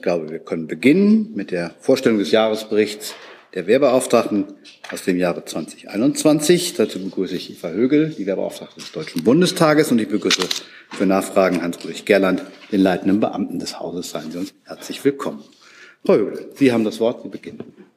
Ich glaube, wir können beginnen mit der Vorstellung des Jahresberichts der Wehrbeauftragten aus dem Jahre 2021. Dazu begrüße ich Eva Högel, die Wehrbeauftragte des Deutschen Bundestages, und ich begrüße für Nachfragen Hans-Ulrich Gerland, den leitenden Beamten des Hauses. Seien Sie uns herzlich willkommen. Frau Högel, Sie haben das Wort. Sie beginnen.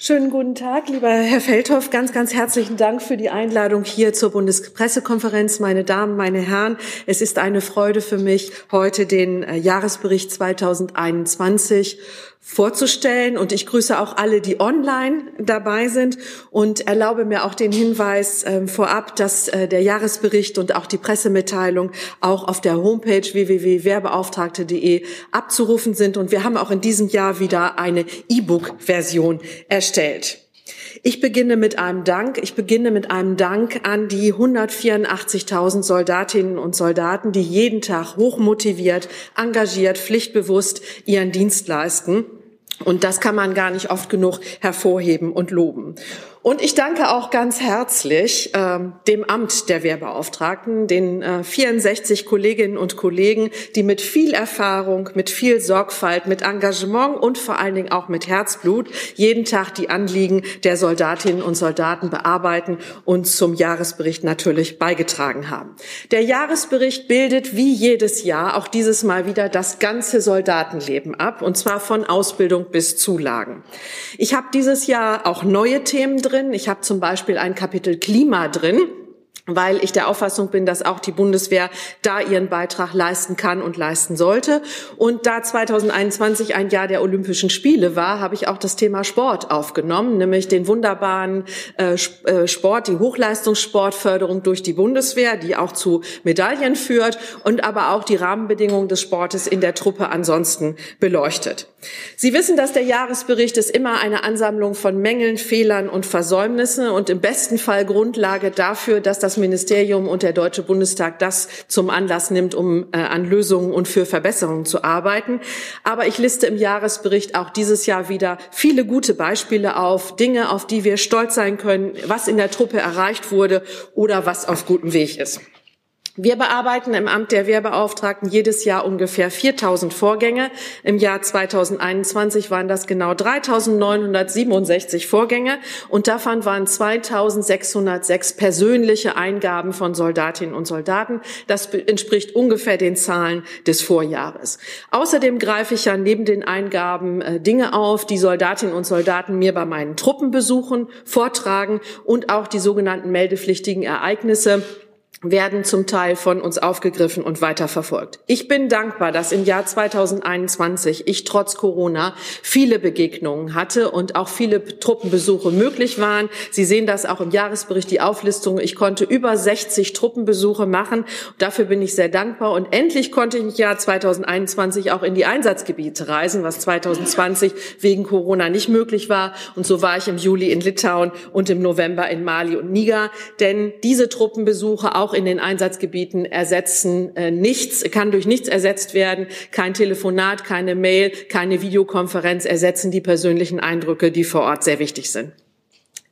Schönen guten Tag, lieber Herr Feldhoff. Ganz, ganz herzlichen Dank für die Einladung hier zur Bundespressekonferenz. Meine Damen, meine Herren, es ist eine Freude für mich, heute den äh, Jahresbericht 2021 vorzustellen. Und ich grüße auch alle, die online dabei sind und erlaube mir auch den Hinweis äh, vorab, dass äh, der Jahresbericht und auch die Pressemitteilung auch auf der Homepage www.werbeauftragte.de abzurufen sind. Und wir haben auch in diesem Jahr wieder eine E-Book-Version erstellt. Ich beginne mit einem Dank. Ich beginne mit einem Dank an die 184.000 Soldatinnen und Soldaten, die jeden Tag hochmotiviert, engagiert, pflichtbewusst ihren Dienst leisten. Und das kann man gar nicht oft genug hervorheben und loben. Und ich danke auch ganz herzlich äh, dem Amt der Wehrbeauftragten, den äh, 64 Kolleginnen und Kollegen, die mit viel Erfahrung, mit viel Sorgfalt, mit Engagement und vor allen Dingen auch mit Herzblut jeden Tag die Anliegen der Soldatinnen und Soldaten bearbeiten und zum Jahresbericht natürlich beigetragen haben. Der Jahresbericht bildet wie jedes Jahr auch dieses Mal wieder das ganze Soldatenleben ab, und zwar von Ausbildung bis Zulagen. Ich habe dieses Jahr auch neue Themen drin drin. Ich habe zum Beispiel ein Kapitel Klima drin weil ich der Auffassung bin, dass auch die Bundeswehr da ihren Beitrag leisten kann und leisten sollte. Und da 2021 ein Jahr der Olympischen Spiele war, habe ich auch das Thema Sport aufgenommen, nämlich den wunderbaren äh, äh, Sport, die Hochleistungssportförderung durch die Bundeswehr, die auch zu Medaillen führt und aber auch die Rahmenbedingungen des Sportes in der Truppe ansonsten beleuchtet. Sie wissen, dass der Jahresbericht ist immer eine Ansammlung von Mängeln, Fehlern und Versäumnissen und im besten Fall Grundlage dafür, dass das Ministerium und der Deutsche Bundestag das zum Anlass nimmt, um äh, an Lösungen und für Verbesserungen zu arbeiten. Aber ich liste im Jahresbericht auch dieses Jahr wieder viele gute Beispiele auf, Dinge, auf die wir stolz sein können, was in der Truppe erreicht wurde oder was auf gutem Weg ist. Wir bearbeiten im Amt der Wehrbeauftragten jedes Jahr ungefähr 4000 Vorgänge. Im Jahr 2021 waren das genau 3967 Vorgänge und davon waren 2606 persönliche Eingaben von Soldatinnen und Soldaten. Das entspricht ungefähr den Zahlen des Vorjahres. Außerdem greife ich ja neben den Eingaben äh, Dinge auf, die Soldatinnen und Soldaten mir bei meinen Truppenbesuchen vortragen und auch die sogenannten meldepflichtigen Ereignisse werden zum Teil von uns aufgegriffen und weiterverfolgt. Ich bin dankbar, dass im Jahr 2021 ich trotz Corona viele Begegnungen hatte und auch viele Truppenbesuche möglich waren. Sie sehen das auch im Jahresbericht, die Auflistung. Ich konnte über 60 Truppenbesuche machen. Dafür bin ich sehr dankbar. Und endlich konnte ich im Jahr 2021 auch in die Einsatzgebiete reisen, was 2020 wegen Corona nicht möglich war. Und so war ich im Juli in Litauen und im November in Mali und Niger. Denn diese Truppenbesuche auch auch in den Einsatzgebieten ersetzen äh, nichts, kann durch nichts ersetzt werden. Kein Telefonat, keine Mail, keine Videokonferenz ersetzen die persönlichen Eindrücke, die vor Ort sehr wichtig sind.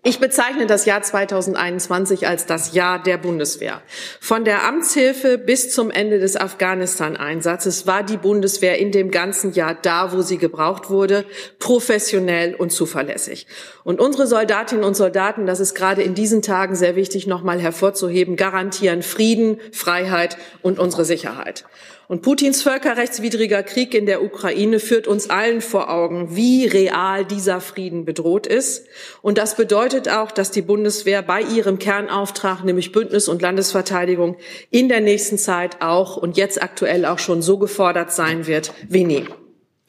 Ich bezeichne das Jahr 2021 als das Jahr der Bundeswehr. Von der Amtshilfe bis zum Ende des Afghanistan-Einsatzes war die Bundeswehr in dem ganzen Jahr da, wo sie gebraucht wurde, professionell und zuverlässig. Und unsere Soldatinnen und Soldaten, das ist gerade in diesen Tagen sehr wichtig, nochmal hervorzuheben, garantieren Frieden, Freiheit und unsere Sicherheit. Und Putins völkerrechtswidriger Krieg in der Ukraine führt uns allen vor Augen, wie real dieser Frieden bedroht ist. Und das bedeutet auch, dass die Bundeswehr bei ihrem Kernauftrag, nämlich Bündnis- und Landesverteidigung, in der nächsten Zeit auch und jetzt aktuell auch schon so gefordert sein wird wie nie.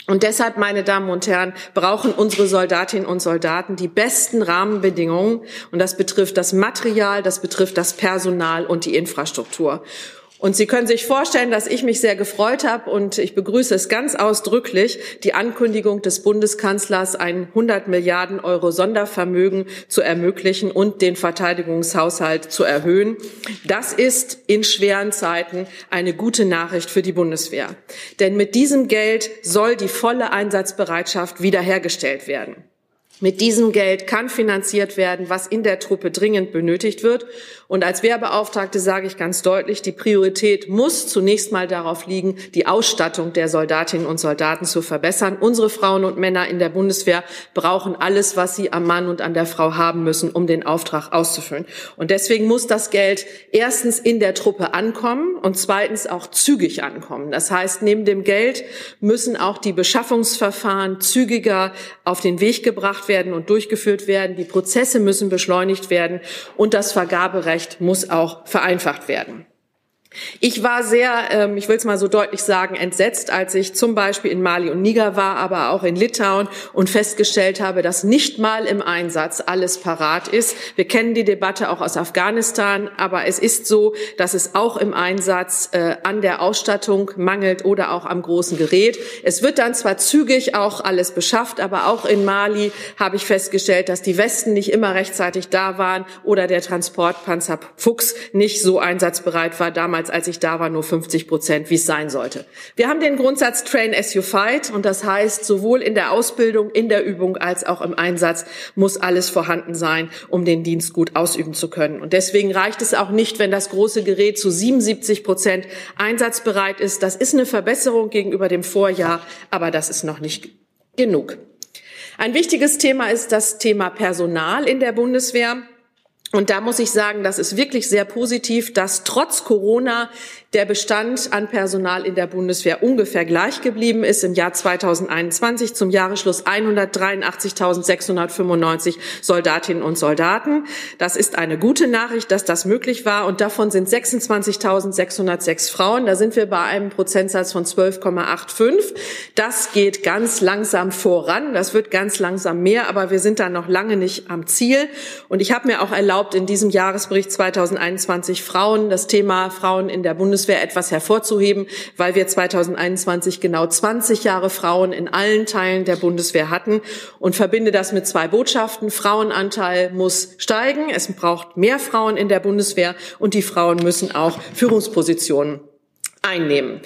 Und deshalb, meine Damen und Herren, brauchen unsere Soldatinnen und Soldaten die besten Rahmenbedingungen. Und das betrifft das Material, das betrifft das Personal und die Infrastruktur. Und Sie können sich vorstellen, dass ich mich sehr gefreut habe und ich begrüße es ganz ausdrücklich, die Ankündigung des Bundeskanzlers, ein 100 Milliarden Euro Sondervermögen zu ermöglichen und den Verteidigungshaushalt zu erhöhen. Das ist in schweren Zeiten eine gute Nachricht für die Bundeswehr. Denn mit diesem Geld soll die volle Einsatzbereitschaft wiederhergestellt werden. Mit diesem Geld kann finanziert werden, was in der Truppe dringend benötigt wird. Und als Wehrbeauftragte sage ich ganz deutlich, die Priorität muss zunächst mal darauf liegen, die Ausstattung der Soldatinnen und Soldaten zu verbessern. Unsere Frauen und Männer in der Bundeswehr brauchen alles, was sie am Mann und an der Frau haben müssen, um den Auftrag auszufüllen. Und deswegen muss das Geld erstens in der Truppe ankommen und zweitens auch zügig ankommen. Das heißt, neben dem Geld müssen auch die Beschaffungsverfahren zügiger auf den Weg gebracht werden und durchgeführt werden. Die Prozesse müssen beschleunigt werden und das Vergaberecht muss auch vereinfacht werden. Ich war sehr, ähm, ich will es mal so deutlich sagen, entsetzt, als ich zum Beispiel in Mali und Niger war, aber auch in Litauen und festgestellt habe, dass nicht mal im Einsatz alles parat ist. Wir kennen die Debatte auch aus Afghanistan, aber es ist so, dass es auch im Einsatz äh, an der Ausstattung mangelt oder auch am großen Gerät. Es wird dann zwar zügig auch alles beschafft, aber auch in Mali habe ich festgestellt, dass die Westen nicht immer rechtzeitig da waren oder der Transportpanzer Fuchs nicht so einsatzbereit war damals damals, als ich da war, nur 50 Prozent, wie es sein sollte. Wir haben den Grundsatz Train as you fight und das heißt, sowohl in der Ausbildung, in der Übung als auch im Einsatz muss alles vorhanden sein, um den Dienst gut ausüben zu können. Und deswegen reicht es auch nicht, wenn das große Gerät zu 77 Prozent einsatzbereit ist. Das ist eine Verbesserung gegenüber dem Vorjahr, aber das ist noch nicht genug. Ein wichtiges Thema ist das Thema Personal in der Bundeswehr. Und da muss ich sagen, das ist wirklich sehr positiv, dass trotz Corona der Bestand an Personal in der Bundeswehr ungefähr gleich geblieben ist. Im Jahr 2021 zum Jahresschluss 183.695 Soldatinnen und Soldaten. Das ist eine gute Nachricht, dass das möglich war. Und davon sind 26.606 Frauen. Da sind wir bei einem Prozentsatz von 12,85. Das geht ganz langsam voran. Das wird ganz langsam mehr, aber wir sind da noch lange nicht am Ziel. Und ich habe mir auch erlaubt, in diesem Jahresbericht 2021 Frauen, das Thema Frauen in der Bundeswehr Bundeswehr etwas hervorzuheben, weil wir 2021 genau 20 Jahre Frauen in allen Teilen der Bundeswehr hatten und verbinde das mit zwei Botschaften. Frauenanteil muss steigen. Es braucht mehr Frauen in der Bundeswehr und die Frauen müssen auch Führungspositionen einnehmen.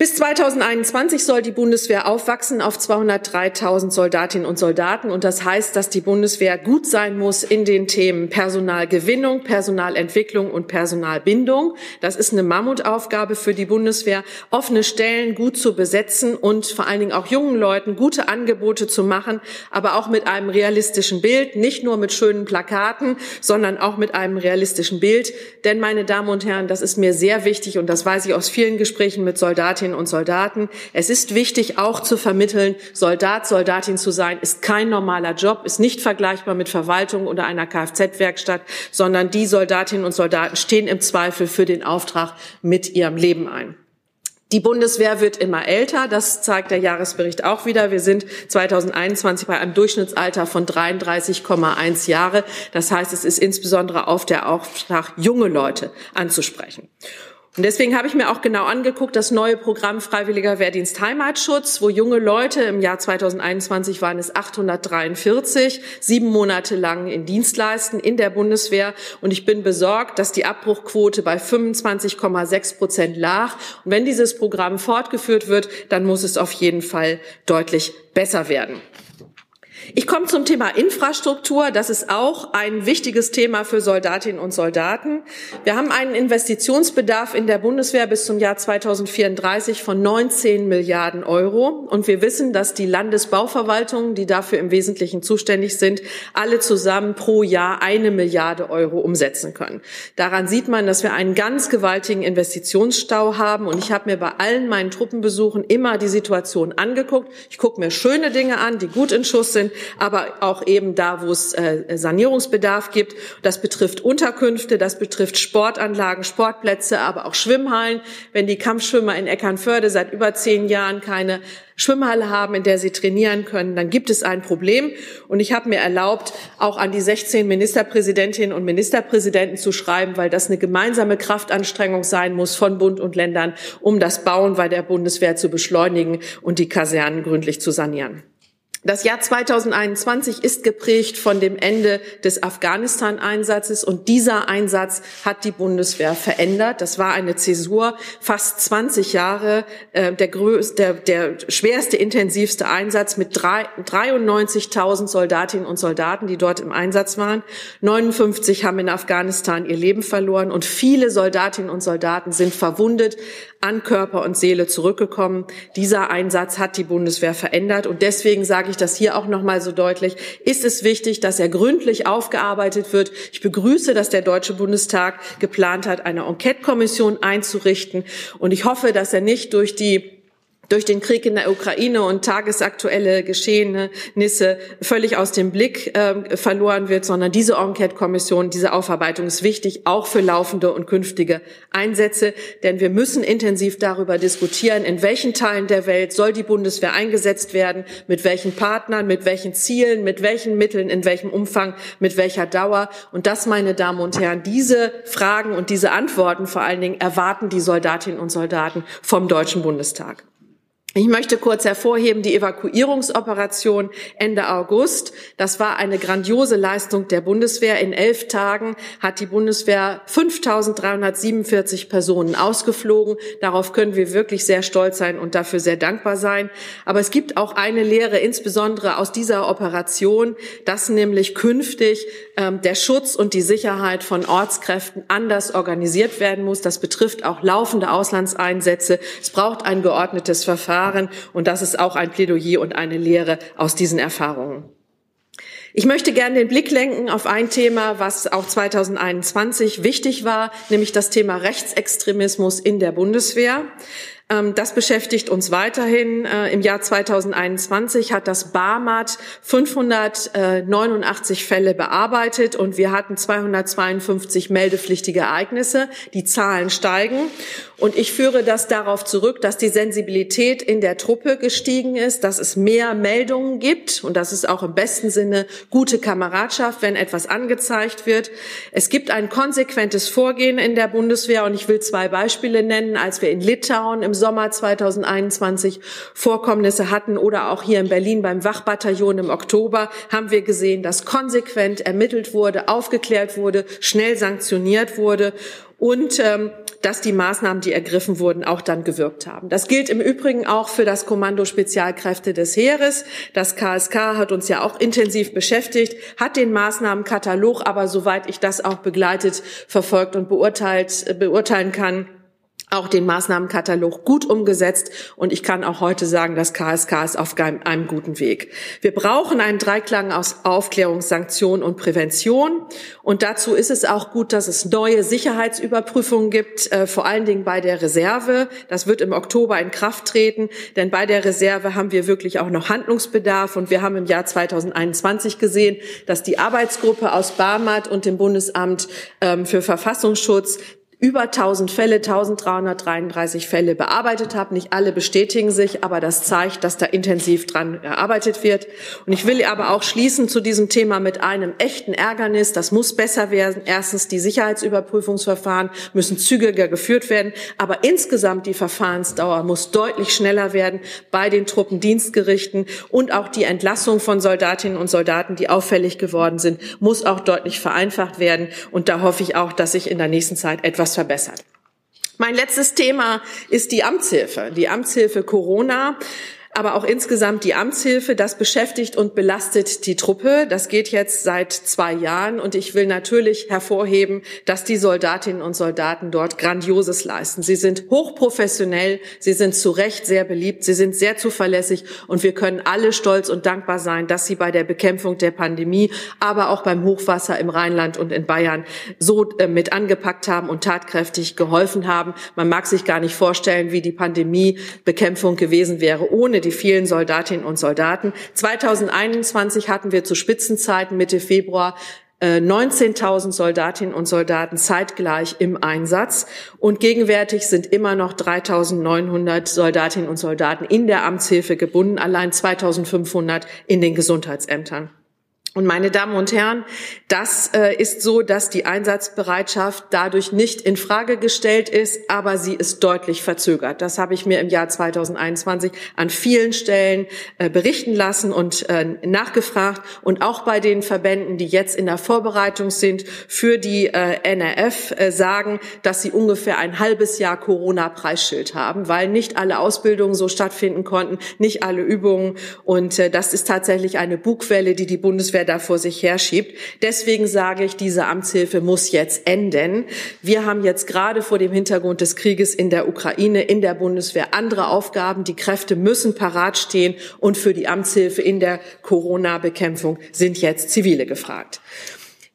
Bis 2021 soll die Bundeswehr aufwachsen auf 203.000 Soldatinnen und Soldaten. Und das heißt, dass die Bundeswehr gut sein muss in den Themen Personalgewinnung, Personalentwicklung und Personalbindung. Das ist eine Mammutaufgabe für die Bundeswehr, offene Stellen gut zu besetzen und vor allen Dingen auch jungen Leuten gute Angebote zu machen, aber auch mit einem realistischen Bild, nicht nur mit schönen Plakaten, sondern auch mit einem realistischen Bild. Denn, meine Damen und Herren, das ist mir sehr wichtig und das weiß ich aus vielen Gesprächen mit Soldatinnen Soldatinnen und Soldaten. Es ist wichtig, auch zu vermitteln, Soldat, Soldatin zu sein, ist kein normaler Job, ist nicht vergleichbar mit Verwaltung oder einer Kfz-Werkstatt, sondern die Soldatinnen und Soldaten stehen im Zweifel für den Auftrag mit ihrem Leben ein. Die Bundeswehr wird immer älter, das zeigt der Jahresbericht auch wieder. Wir sind 2021 bei einem Durchschnittsalter von 33,1 Jahre. Das heißt, es ist insbesondere auf der Auftrag, junge Leute anzusprechen. Und deswegen habe ich mir auch genau angeguckt, das neue Programm Freiwilliger Wehrdienst Heimatschutz, wo junge Leute im Jahr 2021 waren es 843, sieben Monate lang in Dienst leisten in der Bundeswehr. Und ich bin besorgt, dass die Abbruchquote bei 25,6 Prozent lag. Und wenn dieses Programm fortgeführt wird, dann muss es auf jeden Fall deutlich besser werden. Ich komme zum Thema Infrastruktur. Das ist auch ein wichtiges Thema für Soldatinnen und Soldaten. Wir haben einen Investitionsbedarf in der Bundeswehr bis zum Jahr 2034 von 19 Milliarden Euro. Und wir wissen, dass die Landesbauverwaltungen, die dafür im Wesentlichen zuständig sind, alle zusammen pro Jahr eine Milliarde Euro umsetzen können. Daran sieht man, dass wir einen ganz gewaltigen Investitionsstau haben. Und ich habe mir bei allen meinen Truppenbesuchen immer die Situation angeguckt. Ich gucke mir schöne Dinge an, die gut in Schuss sind aber auch eben da, wo es äh, Sanierungsbedarf gibt. Das betrifft Unterkünfte, das betrifft Sportanlagen, Sportplätze, aber auch Schwimmhallen. Wenn die Kampfschwimmer in Eckernförde seit über zehn Jahren keine Schwimmhalle haben, in der sie trainieren können, dann gibt es ein Problem. Und ich habe mir erlaubt, auch an die 16 Ministerpräsidentinnen und Ministerpräsidenten zu schreiben, weil das eine gemeinsame Kraftanstrengung sein muss von Bund und Ländern, um das Bauen bei der Bundeswehr zu beschleunigen und die Kasernen gründlich zu sanieren. Das Jahr 2021 ist geprägt von dem Ende des Afghanistan-Einsatzes und dieser Einsatz hat die Bundeswehr verändert. Das war eine Zäsur, fast 20 Jahre, äh, der, größte, der, der schwerste, intensivste Einsatz mit 93.000 Soldatinnen und Soldaten, die dort im Einsatz waren. 59 haben in Afghanistan ihr Leben verloren und viele Soldatinnen und Soldaten sind verwundet, an Körper und Seele zurückgekommen. Dieser Einsatz hat die Bundeswehr verändert und deswegen sage ich das hier auch noch mal so deutlich, ist es wichtig, dass er gründlich aufgearbeitet wird. Ich begrüße, dass der Deutsche Bundestag geplant hat, eine Enquete-Kommission einzurichten. Und ich hoffe, dass er nicht durch die durch den Krieg in der Ukraine und tagesaktuelle Geschehnisse völlig aus dem Blick äh, verloren wird, sondern diese Enquete-Kommission, diese Aufarbeitung ist wichtig, auch für laufende und künftige Einsätze. Denn wir müssen intensiv darüber diskutieren, in welchen Teilen der Welt soll die Bundeswehr eingesetzt werden, mit welchen Partnern, mit welchen Zielen, mit welchen Mitteln, in welchem Umfang, mit welcher Dauer. Und das, meine Damen und Herren, diese Fragen und diese Antworten vor allen Dingen erwarten die Soldatinnen und Soldaten vom Deutschen Bundestag. Ich möchte kurz hervorheben die Evakuierungsoperation Ende August. Das war eine grandiose Leistung der Bundeswehr. In elf Tagen hat die Bundeswehr 5.347 Personen ausgeflogen. Darauf können wir wirklich sehr stolz sein und dafür sehr dankbar sein. Aber es gibt auch eine Lehre, insbesondere aus dieser Operation, dass nämlich künftig ähm, der Schutz und die Sicherheit von Ortskräften anders organisiert werden muss. Das betrifft auch laufende Auslandseinsätze. Es braucht ein geordnetes Verfahren Verfahren. Und das ist auch ein Plädoyer und eine Lehre aus diesen Erfahrungen. Ich möchte gerne den Blick lenken auf ein Thema, was auch 2021 wichtig war, nämlich das Thema Rechtsextremismus in der Bundeswehr. Ähm, das beschäftigt uns weiterhin. Äh, Im Jahr 2021 hat das BAMAT 589 Fälle bearbeitet und wir hatten 252 meldepflichtige Ereignisse. Die Zahlen steigen. Und ich führe das darauf zurück, dass die Sensibilität in der Truppe gestiegen ist, dass es mehr Meldungen gibt und das ist auch im besten Sinne gute Kameradschaft, wenn etwas angezeigt wird. Es gibt ein konsequentes Vorgehen in der Bundeswehr und ich will zwei Beispiele nennen. Als wir in Litauen im Sommer 2021 Vorkommnisse hatten oder auch hier in Berlin beim Wachbataillon im Oktober, haben wir gesehen, dass konsequent ermittelt wurde, aufgeklärt wurde, schnell sanktioniert wurde und ähm, dass die Maßnahmen, die ergriffen wurden, auch dann gewirkt haben. Das gilt im Übrigen auch für das Kommando Spezialkräfte des Heeres. Das KSK hat uns ja auch intensiv beschäftigt, hat den Maßnahmenkatalog aber, soweit ich das auch begleitet, verfolgt und beurteilt, äh, beurteilen kann, auch den Maßnahmenkatalog gut umgesetzt und ich kann auch heute sagen, das KSK ist auf einem guten Weg. Wir brauchen einen Dreiklang aus Aufklärung, Sanktion und Prävention und dazu ist es auch gut, dass es neue Sicherheitsüberprüfungen gibt, äh, vor allen Dingen bei der Reserve. Das wird im Oktober in Kraft treten, denn bei der Reserve haben wir wirklich auch noch Handlungsbedarf und wir haben im Jahr 2021 gesehen, dass die Arbeitsgruppe aus Barmat und dem Bundesamt ähm, für Verfassungsschutz über 1000 Fälle, 1333 Fälle bearbeitet habe. Nicht alle bestätigen sich, aber das zeigt, dass da intensiv dran gearbeitet wird. Und ich will aber auch schließen zu diesem Thema mit einem echten Ärgernis. Das muss besser werden. Erstens, die Sicherheitsüberprüfungsverfahren müssen zügiger geführt werden. Aber insgesamt die Verfahrensdauer muss deutlich schneller werden bei den Truppendienstgerichten und auch die Entlassung von Soldatinnen und Soldaten, die auffällig geworden sind, muss auch deutlich vereinfacht werden. Und da hoffe ich auch, dass sich in der nächsten Zeit etwas etwas verbessert. Mein letztes Thema ist die Amtshilfe, die Amtshilfe Corona aber auch insgesamt die Amtshilfe. Das beschäftigt und belastet die Truppe. Das geht jetzt seit zwei Jahren und ich will natürlich hervorheben, dass die Soldatinnen und Soldaten dort Grandioses leisten. Sie sind hochprofessionell, sie sind zu Recht sehr beliebt, sie sind sehr zuverlässig und wir können alle stolz und dankbar sein, dass sie bei der Bekämpfung der Pandemie, aber auch beim Hochwasser im Rheinland und in Bayern so äh, mit angepackt haben und tatkräftig geholfen haben. Man mag sich gar nicht vorstellen, wie die Pandemiebekämpfung gewesen wäre ohne die vielen Soldatinnen und Soldaten. 2021 hatten wir zu Spitzenzeiten Mitte Februar 19.000 äh, Soldatinnen und Soldaten zeitgleich im Einsatz. Und gegenwärtig sind immer noch 3.900 Soldatinnen und Soldaten in der Amtshilfe gebunden, allein 2.500 in den Gesundheitsämtern. Und meine Damen und Herren, das äh, ist so, dass die Einsatzbereitschaft dadurch nicht in Frage gestellt ist, aber sie ist deutlich verzögert. Das habe ich mir im Jahr 2021 an vielen Stellen äh, berichten lassen und äh, nachgefragt. Und auch bei den Verbänden, die jetzt in der Vorbereitung sind für die NRF, sagen, dass sie ungefähr ein halbes Jahr Corona-Preisschild haben, weil nicht alle Ausbildungen so stattfinden konnten, nicht alle Übungen. Und das ist tatsächlich eine Bugwelle, die die Bundeswehr Bundeswehr da vor sich herschiebt. Deswegen sage ich, diese Amtshilfe muss jetzt enden. Wir haben jetzt gerade vor dem Hintergrund des Krieges in der Ukraine in der Bundeswehr andere Aufgaben. Die Kräfte müssen parat stehen und für die Amtshilfe in der Corona-Bekämpfung sind jetzt Zivile gefragt.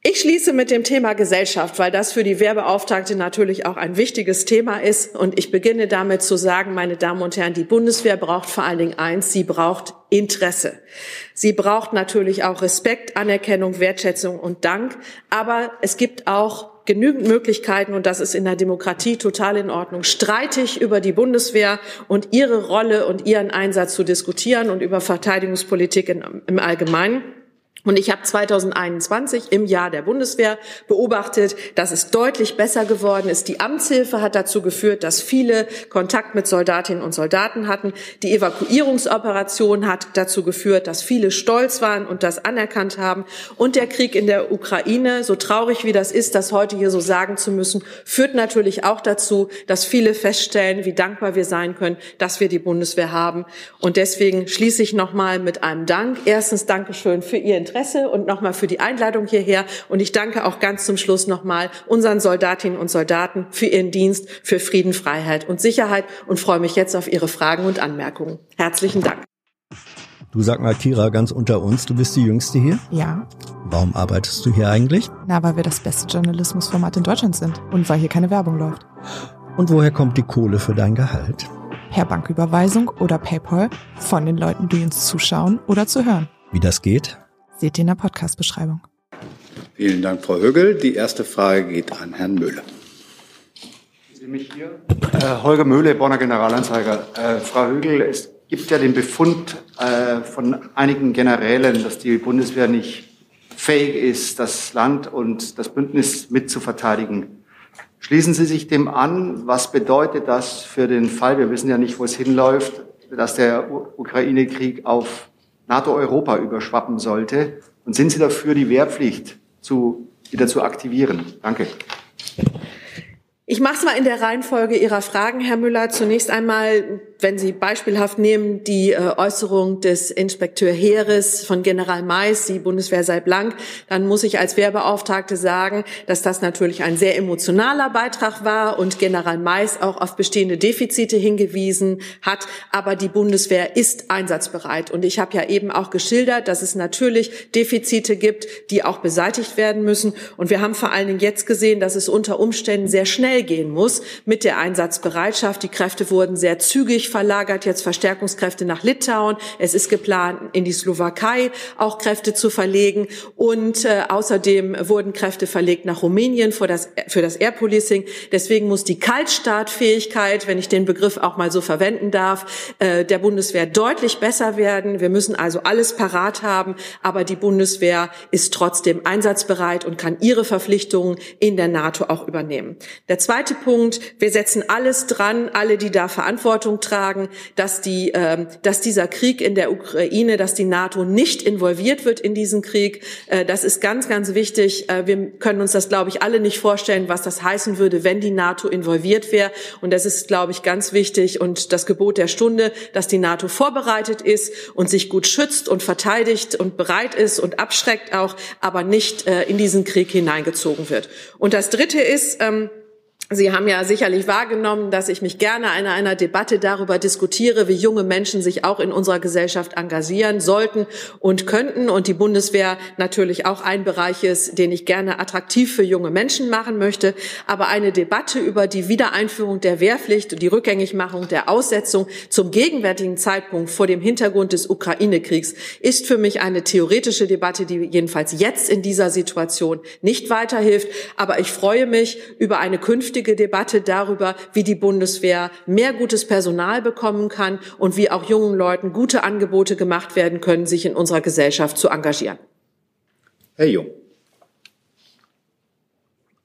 Ich schließe mit dem Thema Gesellschaft, weil das für die Wehrbeauftragte natürlich auch ein wichtiges Thema ist. Und ich beginne damit zu sagen, meine Damen und Herren, die Bundeswehr braucht vor allen Dingen eins, sie braucht Interesse. Sie braucht natürlich auch Respekt, Anerkennung, Wertschätzung und Dank. Aber es gibt auch genügend Möglichkeiten, und das ist in der Demokratie total in Ordnung, streitig über die Bundeswehr und ihre Rolle und ihren Einsatz zu diskutieren und über Verteidigungspolitik im Allgemeinen. Und ich habe 2021 im Jahr der Bundeswehr beobachtet, dass es deutlich besser geworden ist. Die Amtshilfe hat dazu geführt, dass viele Kontakt mit Soldatinnen und Soldaten hatten. Die Evakuierungsoperation hat dazu geführt, dass viele stolz waren und das anerkannt haben. Und der Krieg in der Ukraine, so traurig wie das ist, das heute hier so sagen zu müssen, führt natürlich auch dazu, dass viele feststellen, wie dankbar wir sein können, dass wir die Bundeswehr haben. Und deswegen schließe ich nochmal mit einem Dank. Erstens Dankeschön für Ihr Interesse Interesse und nochmal für die Einladung hierher. Und ich danke auch ganz zum Schluss nochmal unseren Soldatinnen und Soldaten für ihren Dienst für Frieden, Freiheit und Sicherheit und freue mich jetzt auf Ihre Fragen und Anmerkungen. Herzlichen Dank. Du sag mal, Kira, ganz unter uns, du bist die Jüngste hier? Ja. Warum arbeitest du hier eigentlich? Na, weil wir das beste Journalismusformat in Deutschland sind und weil hier keine Werbung läuft. Und woher kommt die Kohle für dein Gehalt? Per Banküberweisung oder PayPal von den Leuten, die uns zuschauen oder zu hören. Wie das geht? Seht ihr in der Podcast-Beschreibung. Vielen Dank, Frau Högel. Die erste Frage geht an Herrn Möhle. Sie mich hier? Äh, Holger Möhle, Bonner Generalanzeiger. Äh, Frau Högel, es gibt ja den Befund äh, von einigen Generälen, dass die Bundeswehr nicht fähig ist, das Land und das Bündnis mitzuverteidigen. Schließen Sie sich dem an. Was bedeutet das für den Fall? Wir wissen ja nicht, wo es hinläuft, dass der Ukraine-Krieg auf NATO-Europa überschwappen sollte? Und sind Sie dafür, die Wehrpflicht zu, wieder zu aktivieren? Danke. Ich mache es mal in der Reihenfolge Ihrer Fragen, Herr Müller. Zunächst einmal wenn Sie beispielhaft nehmen die äh, Äußerung des Inspekteur Heeres von General Mais, die Bundeswehr sei blank, dann muss ich als Wehrbeauftragte sagen, dass das natürlich ein sehr emotionaler Beitrag war und General Mais auch auf bestehende Defizite hingewiesen hat. Aber die Bundeswehr ist einsatzbereit. Und ich habe ja eben auch geschildert, dass es natürlich Defizite gibt, die auch beseitigt werden müssen. Und wir haben vor allen Dingen jetzt gesehen, dass es unter Umständen sehr schnell gehen muss mit der Einsatzbereitschaft. Die Kräfte wurden sehr zügig Österreich verlagert jetzt Verstärkungskräfte nach Litauen. Es ist geplant, in die Slowakei auch Kräfte zu verlegen. Und äh, außerdem wurden Kräfte verlegt nach Rumänien für das, für das Air Policing. Deswegen muss die Kaltstartfähigkeit, wenn ich den Begriff auch mal so verwenden darf, äh, der Bundeswehr deutlich besser werden. Wir müssen also alles parat haben. Aber die Bundeswehr ist trotzdem einsatzbereit und kann ihre Verpflichtungen in der NATO auch übernehmen. Der zweite Punkt, wir setzen alles dran, alle, die da Verantwortung tragen, beitragen, dass, die, äh, dass dieser Krieg in der Ukraine, dass die NATO nicht involviert wird in diesen Krieg. Äh, das ist ganz, ganz wichtig. Äh, wir können uns das, glaube ich, alle nicht vorstellen, was das heißen würde, wenn die NATO involviert wäre. Und das ist, glaube ich, ganz wichtig und das Gebot der Stunde, dass die NATO vorbereitet ist und sich gut schützt und verteidigt und bereit ist und abschreckt auch, aber nicht äh, in diesen Krieg hineingezogen wird. Und das Dritte ist, ähm, Sie haben ja sicherlich wahrgenommen, dass ich mich gerne in einer Debatte darüber diskutiere, wie junge Menschen sich auch in unserer Gesellschaft engagieren sollten und könnten und die Bundeswehr natürlich auch ein Bereich ist, den ich gerne attraktiv für junge Menschen machen möchte. Aber eine Debatte über die Wiedereinführung der Wehrpflicht und die Rückgängigmachung der Aussetzung zum gegenwärtigen Zeitpunkt vor dem Hintergrund des Ukraine-Kriegs ist für mich eine theoretische Debatte, die jedenfalls jetzt in dieser Situation nicht weiterhilft. Aber ich freue mich über eine künftige künftige Debatte darüber, wie die Bundeswehr mehr gutes Personal bekommen kann und wie auch jungen Leuten gute Angebote gemacht werden können, sich in unserer Gesellschaft zu engagieren. Herr Jung.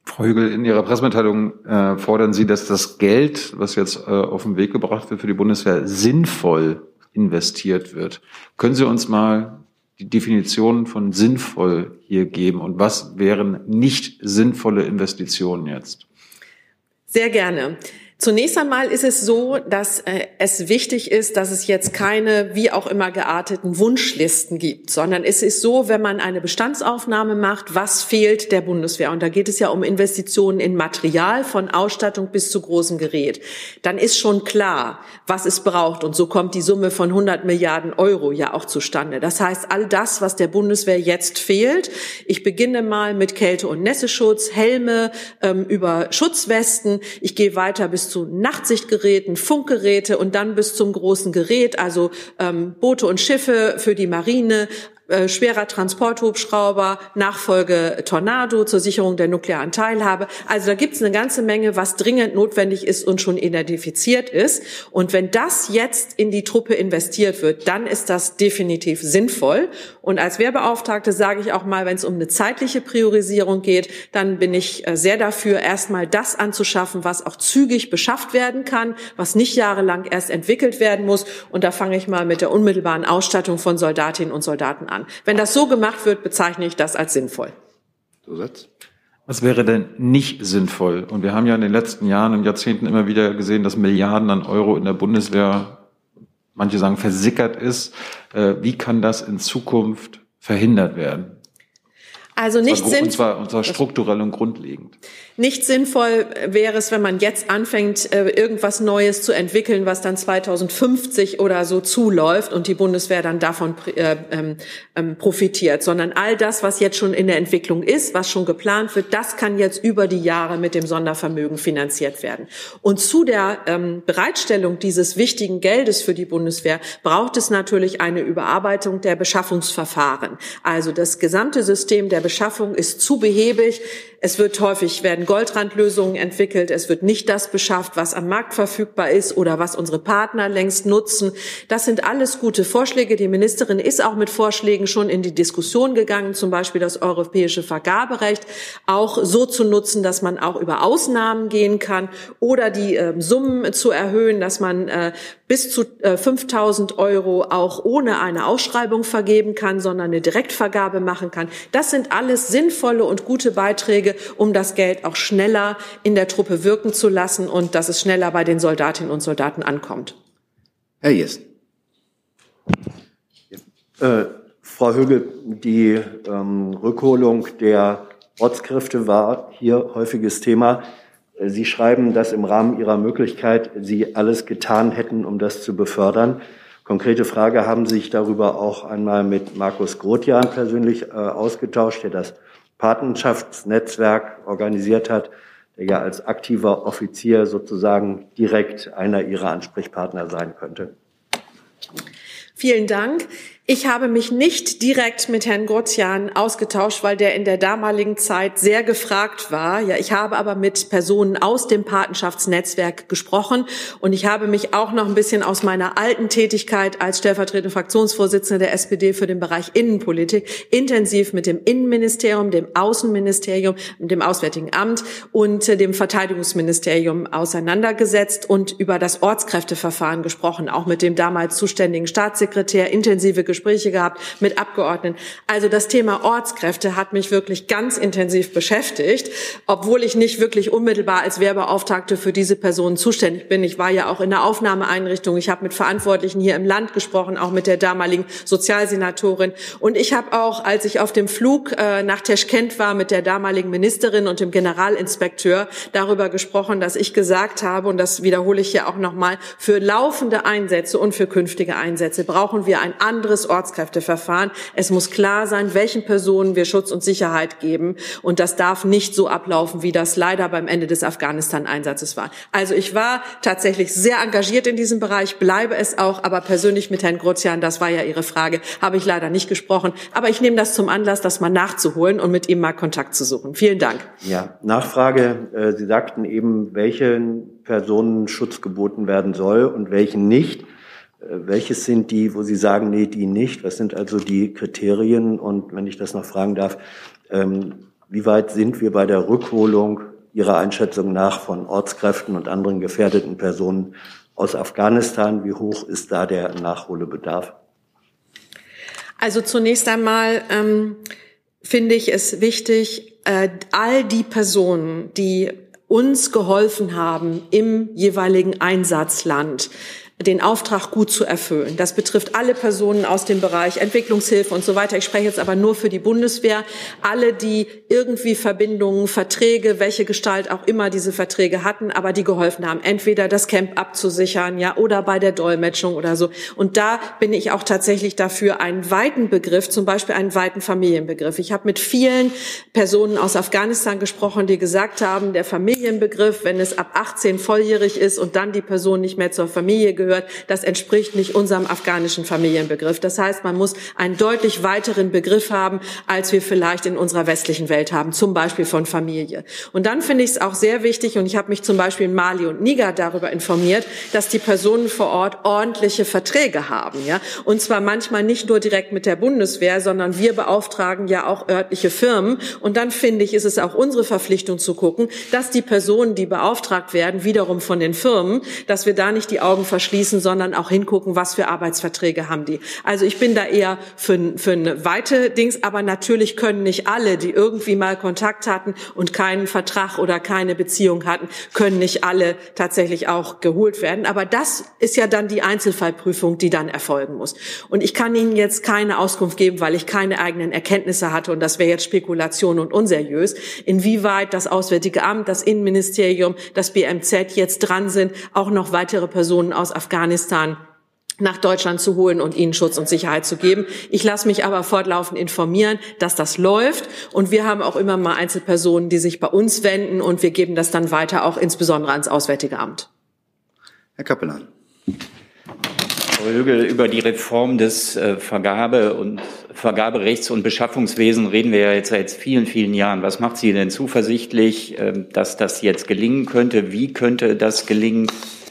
Frau Hügel, in Ihrer Pressemitteilung äh, fordern Sie, dass das Geld, was jetzt äh, auf den Weg gebracht wird für die Bundeswehr, sinnvoll investiert wird. Können Sie uns mal die Definition von sinnvoll hier geben und was wären nicht sinnvolle Investitionen jetzt? Sehr gerne. Zunächst einmal ist es so, dass äh, es wichtig ist, dass es jetzt keine wie auch immer gearteten Wunschlisten gibt, sondern es ist so, wenn man eine Bestandsaufnahme macht, was fehlt der Bundeswehr? Und da geht es ja um Investitionen in Material von Ausstattung bis zu großem Gerät. Dann ist schon klar, was es braucht. Und so kommt die Summe von 100 Milliarden Euro ja auch zustande. Das heißt, all das, was der Bundeswehr jetzt fehlt, ich beginne mal mit Kälte- und Nässeschutz, Helme ähm, über Schutzwesten. Ich gehe weiter bis zu Nachtsichtgeräten, Funkgeräte und dann bis zum großen Gerät, also ähm, Boote und Schiffe für die Marine, äh, schwerer Transporthubschrauber, Nachfolge Tornado zur Sicherung der nuklearen Teilhabe. Also da gibt es eine ganze Menge, was dringend notwendig ist und schon identifiziert ist. Und wenn das jetzt in die Truppe investiert wird, dann ist das definitiv sinnvoll. Und als Wehrbeauftragte sage ich auch mal, wenn es um eine zeitliche Priorisierung geht, dann bin ich äh, sehr dafür, erstmal das anzuschaffen, was auch zügig beschafft werden kann, was nicht jahrelang erst entwickelt werden muss. Und da fange ich mal mit der unmittelbaren Ausstattung von Soldatinnen und Soldaten an an. Wenn das so gemacht wird, bezeichne ich das als sinnvoll. Zusatz? Was wäre denn nicht sinnvoll? Und wir haben ja in den letzten Jahren und Jahrzehnten immer wieder gesehen, dass Milliarden an Euro in der Bundeswehr, manche sagen, versickert ist. Äh, wie kann das in Zukunft verhindert werden? Also nicht sinnvoll. Und zwar, und zwar strukturell und grundlegend. Nicht sinnvoll wäre es, wenn man jetzt anfängt, äh, irgendwas Neues zu entwickeln, was dann 2050 oder so zuläuft und die Bundeswehr dann davon äh, ähm, ähm, profitiert, sondern all das, was jetzt schon in der Entwicklung ist, was schon geplant wird, das kann jetzt über die Jahre mit dem Sondervermögen finanziert werden. Und zu der ähm, Bereitstellung dieses wichtigen Geldes für die Bundeswehr braucht es natürlich eine Überarbeitung der Beschaffungsverfahren. Also das gesamte System der Beschaffung ist zu behäbig. Es wird häufig werden Goldrandlösungen entwickelt. Es wird nicht das beschafft, was am Markt verfügbar ist oder was unsere Partner längst nutzen. Das sind alles gute Vorschläge. Die Ministerin ist auch mit Vorschlägen schon in die Diskussion gegangen, zum Beispiel das europäische Vergaberecht auch so zu nutzen, dass man auch über Ausnahmen gehen kann oder die äh, Summen zu erhöhen, dass man äh, bis zu äh, 5000 Euro auch ohne eine Ausschreibung vergeben kann, sondern eine Direktvergabe machen kann. Das sind alles sinnvolle und gute Beiträge, um das Geld auch schneller in der Truppe wirken zu lassen und dass es schneller bei den Soldatinnen und Soldaten ankommt. Herr Jessen. Äh, Frau Högel, die ähm, Rückholung der Ortskräfte war hier häufiges Thema. Sie schreiben, dass im Rahmen Ihrer Möglichkeit Sie alles getan hätten, um das zu befördern. Konkrete Frage, haben Sie sich darüber auch einmal mit Markus Grotjan persönlich äh, ausgetauscht, der das Patenschaftsnetzwerk organisiert hat, der ja als aktiver Offizier sozusagen direkt einer Ihrer Ansprechpartner sein könnte? Vielen Dank. Ich habe mich nicht direkt mit Herrn Grotian ausgetauscht, weil der in der damaligen Zeit sehr gefragt war. Ja, ich habe aber mit Personen aus dem Patenschaftsnetzwerk gesprochen und ich habe mich auch noch ein bisschen aus meiner alten Tätigkeit als stellvertretende Fraktionsvorsitzende der SPD für den Bereich Innenpolitik intensiv mit dem Innenministerium, dem Außenministerium, dem Auswärtigen Amt und dem Verteidigungsministerium auseinandergesetzt und über das Ortskräfteverfahren gesprochen, auch mit dem damals zuständigen Staatssekretär intensive Gespräche Gespräche gehabt mit Abgeordneten. Also das Thema Ortskräfte hat mich wirklich ganz intensiv beschäftigt, obwohl ich nicht wirklich unmittelbar als Wehrbeauftragte für diese Personen zuständig bin. Ich war ja auch in der Aufnahmeeinrichtung. Ich habe mit Verantwortlichen hier im Land gesprochen, auch mit der damaligen Sozialsenatorin. Und ich habe auch, als ich auf dem Flug äh, nach Teschkent war, mit der damaligen Ministerin und dem Generalinspekteur darüber gesprochen, dass ich gesagt habe, und das wiederhole ich hier auch nochmal, für laufende Einsätze und für künftige Einsätze brauchen wir ein anderes Ortskräfteverfahren. Es muss klar sein, welchen Personen wir Schutz und Sicherheit geben. Und das darf nicht so ablaufen, wie das leider beim Ende des Afghanistan-Einsatzes war. Also ich war tatsächlich sehr engagiert in diesem Bereich, bleibe es auch, aber persönlich mit Herrn Grozian, das war ja Ihre Frage, habe ich leider nicht gesprochen. Aber ich nehme das zum Anlass, das mal nachzuholen und mit ihm mal Kontakt zu suchen. Vielen Dank. Ja, Nachfrage. Äh, Sie sagten eben, welchen Personen Schutz geboten werden soll und welchen nicht. Welches sind die, wo Sie sagen, nee, die nicht? Was sind also die Kriterien? Und wenn ich das noch fragen darf, ähm, wie weit sind wir bei der Rückholung Ihrer Einschätzung nach von Ortskräften und anderen gefährdeten Personen aus Afghanistan? Wie hoch ist da der Nachholbedarf? Also zunächst einmal ähm, finde ich es wichtig, äh, all die Personen, die uns geholfen haben im jeweiligen Einsatzland, den Auftrag gut zu erfüllen. Das betrifft alle Personen aus dem Bereich Entwicklungshilfe und so weiter. Ich spreche jetzt aber nur für die Bundeswehr. Alle, die irgendwie Verbindungen, Verträge, welche Gestalt auch immer diese Verträge hatten, aber die geholfen haben, entweder das Camp abzusichern, ja, oder bei der Dolmetschung oder so. Und da bin ich auch tatsächlich dafür, einen weiten Begriff, zum Beispiel einen weiten Familienbegriff. Ich habe mit vielen Personen aus Afghanistan gesprochen, die gesagt haben, der Familienbegriff, wenn es ab 18 volljährig ist und dann die Person nicht mehr zur Familie gehört, gehört, das entspricht nicht unserem afghanischen Familienbegriff. Das heißt, man muss einen deutlich weiteren Begriff haben, als wir vielleicht in unserer westlichen Welt haben, zum Beispiel von Familie. Und dann finde ich es auch sehr wichtig, und ich habe mich zum Beispiel in Mali und Niger darüber informiert, dass die Personen vor Ort ordentliche Verträge haben. Ja? Und zwar manchmal nicht nur direkt mit der Bundeswehr, sondern wir beauftragen ja auch örtliche Firmen. Und dann finde ich, ist es auch unsere Verpflichtung zu gucken, dass die Personen, die beauftragt werden, wiederum von den Firmen, dass wir da nicht die Augen verschließen schließen, sondern auch hingucken, was für Arbeitsverträge haben die. Also ich bin da eher für, für eine weite Dings, aber natürlich können nicht alle, die irgendwie mal Kontakt hatten und keinen Vertrag oder keine Beziehung hatten, können nicht alle tatsächlich auch geholt werden. Aber das ist ja dann die Einzelfallprüfung, die dann erfolgen muss. Und ich kann Ihnen jetzt keine Auskunft geben, weil ich keine eigenen Erkenntnisse hatte und das wäre jetzt Spekulation und unseriös, inwieweit das Auswärtige Amt, das Innenministerium, das BMZ jetzt dran sind, auch noch weitere Personen aus Afghanistan Afghanistan nach Deutschland zu holen und ihnen Schutz und Sicherheit zu geben. Ich lasse mich aber fortlaufend informieren, dass das läuft. Und wir haben auch immer mal Einzelpersonen, die sich bei uns wenden und wir geben das dann weiter, auch insbesondere ans Auswärtige Amt. Herr Kappelan. Frau Högel, über die Reform des äh, Vergabe- und Vergaberechts- und Beschaffungswesen reden wir ja jetzt seit vielen, vielen Jahren. Was macht Sie denn zuversichtlich, äh, dass das jetzt gelingen könnte? Wie könnte das gelingen?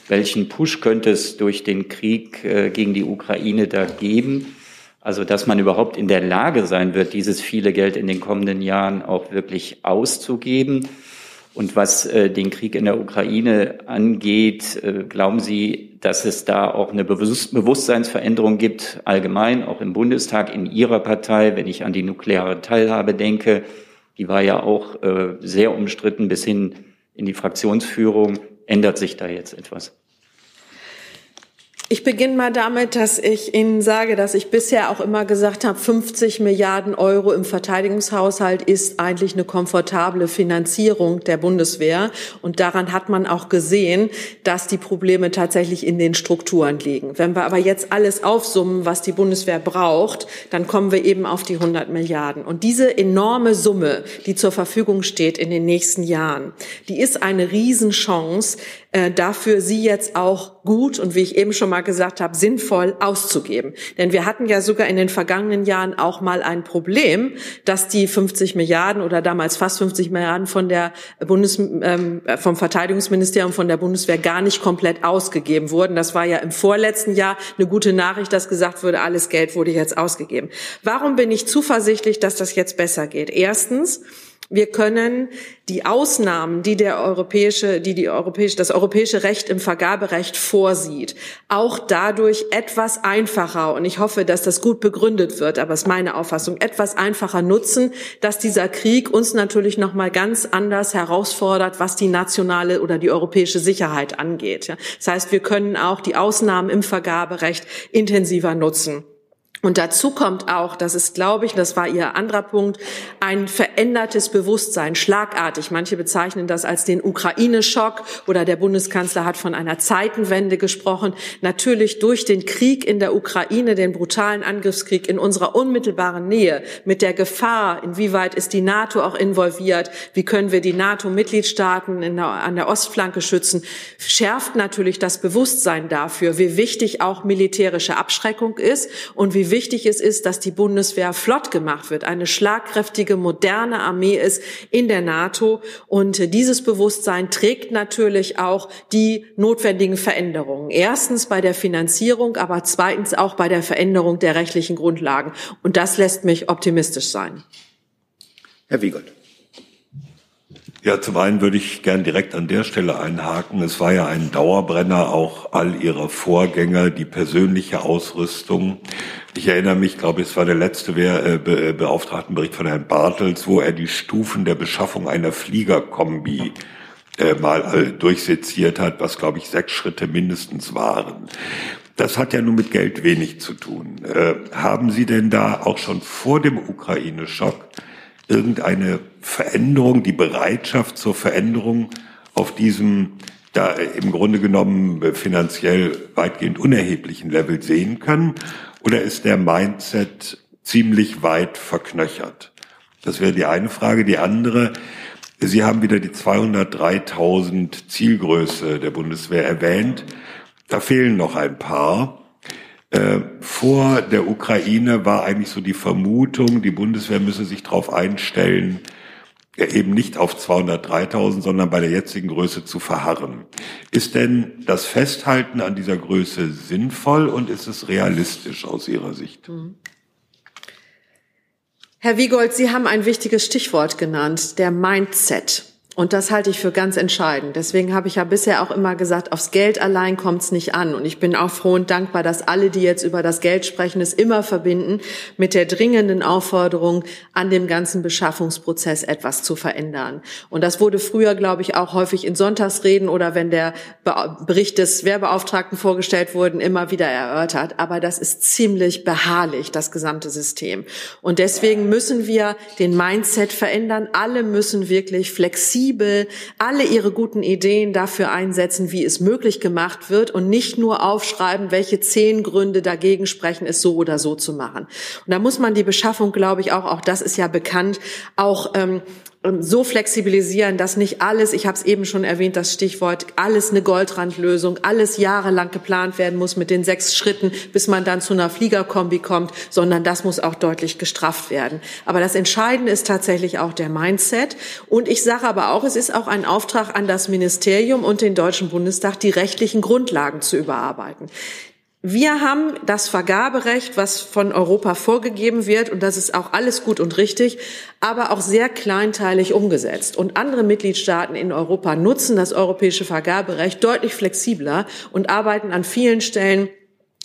Welchen Push könnte es durch den Krieg äh, gegen die Ukraine da geben? Also, dass man überhaupt in der Lage sein wird, dieses viele Geld in den kommenden Jahren auch wirklich auszugeben. Und was äh, den Krieg in der Ukraine angeht, äh, glauben Sie, dass es da auch eine Bewusst Bewusstseinsveränderung gibt, allgemein, auch im Bundestag, in Ihrer Partei, wenn ich an die nukleare Teilhabe denke? Die war ja auch äh, sehr umstritten bis hin in die Fraktionsführung. Ändert sich da jetzt etwas? Ich beginne mal damit, dass ich Ihnen sage, dass ich bisher auch immer gesagt habe, 50 Milliarden Euro im Verteidigungshaushalt ist eigentlich eine komfortable Finanzierung der Bundeswehr. Und daran hat man auch gesehen, dass die Probleme tatsächlich in den Strukturen liegen. Wenn wir aber jetzt alles aufsummen, was die Bundeswehr braucht, dann kommen wir eben auf die 100 Milliarden. Und diese enorme Summe, die zur Verfügung steht in den nächsten Jahren, die ist eine Riesenchance, äh, dafür sie jetzt auch gut und wie ich eben schon mal gesagt habe, sinnvoll auszugeben. Denn wir hatten ja sogar in den vergangenen Jahren auch mal ein Problem, dass die 50 Milliarden oder damals fast 50 Milliarden von der Bundes, ähm, vom Verteidigungsministerium, von der Bundeswehr gar nicht komplett ausgegeben wurden. Das war ja im vorletzten Jahr eine gute Nachricht, dass gesagt wurde, alles Geld wurde jetzt ausgegeben. Warum bin ich zuversichtlich, dass das jetzt besser geht? Erstens, wir können die Ausnahmen, die der europäische, die die europäische, das europäische Recht im Vergaberecht vorsieht, auch dadurch etwas einfacher, und ich hoffe, dass das gut begründet wird, aber es ist meine Auffassung, etwas einfacher nutzen, dass dieser Krieg uns natürlich noch mal ganz anders herausfordert, was die nationale oder die europäische Sicherheit angeht. Das heißt, wir können auch die Ausnahmen im Vergaberecht intensiver nutzen. Und dazu kommt auch, das ist, glaube ich, das war Ihr anderer Punkt, ein verändertes Bewusstsein, schlagartig. Manche bezeichnen das als den Ukraine-Schock oder der Bundeskanzler hat von einer Zeitenwende gesprochen. Natürlich durch den Krieg in der Ukraine, den brutalen Angriffskrieg in unserer unmittelbaren Nähe, mit der Gefahr, inwieweit ist die NATO auch involviert, wie können wir die NATO-Mitgliedstaaten an der Ostflanke schützen, schärft natürlich das Bewusstsein dafür, wie wichtig auch militärische Abschreckung ist und wie wie wichtig es ist, dass die Bundeswehr flott gemacht wird, eine schlagkräftige, moderne Armee ist in der NATO. Und dieses Bewusstsein trägt natürlich auch die notwendigen Veränderungen. Erstens bei der Finanzierung, aber zweitens auch bei der Veränderung der rechtlichen Grundlagen. Und das lässt mich optimistisch sein. Herr Wiegold. Ja, zum einen würde ich gern direkt an der Stelle einhaken. Es war ja ein Dauerbrenner, auch all Ihrer Vorgänger, die persönliche Ausrüstung. Ich erinnere mich, glaube ich, es war der letzte äh, Be Beauftragtenbericht von Herrn Bartels, wo er die Stufen der Beschaffung einer Fliegerkombi äh, mal äh, durchseziert hat, was, glaube ich, sechs Schritte mindestens waren. Das hat ja nun mit Geld wenig zu tun. Äh, haben Sie denn da auch schon vor dem Ukraine-Schock irgendeine Veränderung, die Bereitschaft zur Veränderung auf diesem da im Grunde genommen finanziell weitgehend unerheblichen Level sehen können? Oder ist der Mindset ziemlich weit verknöchert? Das wäre die eine Frage. Die andere, Sie haben wieder die 203.000 Zielgröße der Bundeswehr erwähnt. Da fehlen noch ein paar. Äh, vor der Ukraine war eigentlich so die Vermutung, die Bundeswehr müsse sich darauf einstellen, eben nicht auf 203.000, sondern bei der jetzigen Größe zu verharren. Ist denn das Festhalten an dieser Größe sinnvoll und ist es realistisch aus Ihrer Sicht? Mhm. Herr Wiegold, Sie haben ein wichtiges Stichwort genannt, der Mindset. Und das halte ich für ganz entscheidend. Deswegen habe ich ja bisher auch immer gesagt, aufs Geld allein kommt es nicht an. Und ich bin auch froh und dankbar, dass alle, die jetzt über das Geld sprechen, es immer verbinden mit der dringenden Aufforderung, an dem ganzen Beschaffungsprozess etwas zu verändern. Und das wurde früher, glaube ich, auch häufig in Sonntagsreden oder wenn der Bericht des Wehrbeauftragten vorgestellt wurde, immer wieder erörtert. Aber das ist ziemlich beharrlich, das gesamte System. Und deswegen müssen wir den Mindset verändern. Alle müssen wirklich flexibel flexibel alle ihre guten Ideen dafür einsetzen, wie es möglich gemacht wird und nicht nur aufschreiben, welche zehn Gründe dagegen sprechen, es so oder so zu machen. Und da muss man die Beschaffung, glaube ich, auch, auch das ist ja bekannt, auch ähm, so flexibilisieren, dass nicht alles, ich habe es eben schon erwähnt, das Stichwort, alles eine Goldrandlösung, alles jahrelang geplant werden muss mit den sechs Schritten, bis man dann zu einer Fliegerkombi kommt, sondern das muss auch deutlich gestrafft werden. Aber das Entscheidende ist tatsächlich auch der Mindset. Und ich sage aber auch, es ist auch ein Auftrag an das Ministerium und den Deutschen Bundestag, die rechtlichen Grundlagen zu überarbeiten. Wir haben das Vergaberecht, was von Europa vorgegeben wird, und das ist auch alles gut und richtig, aber auch sehr kleinteilig umgesetzt. Und andere Mitgliedstaaten in Europa nutzen das europäische Vergaberecht deutlich flexibler und arbeiten an vielen Stellen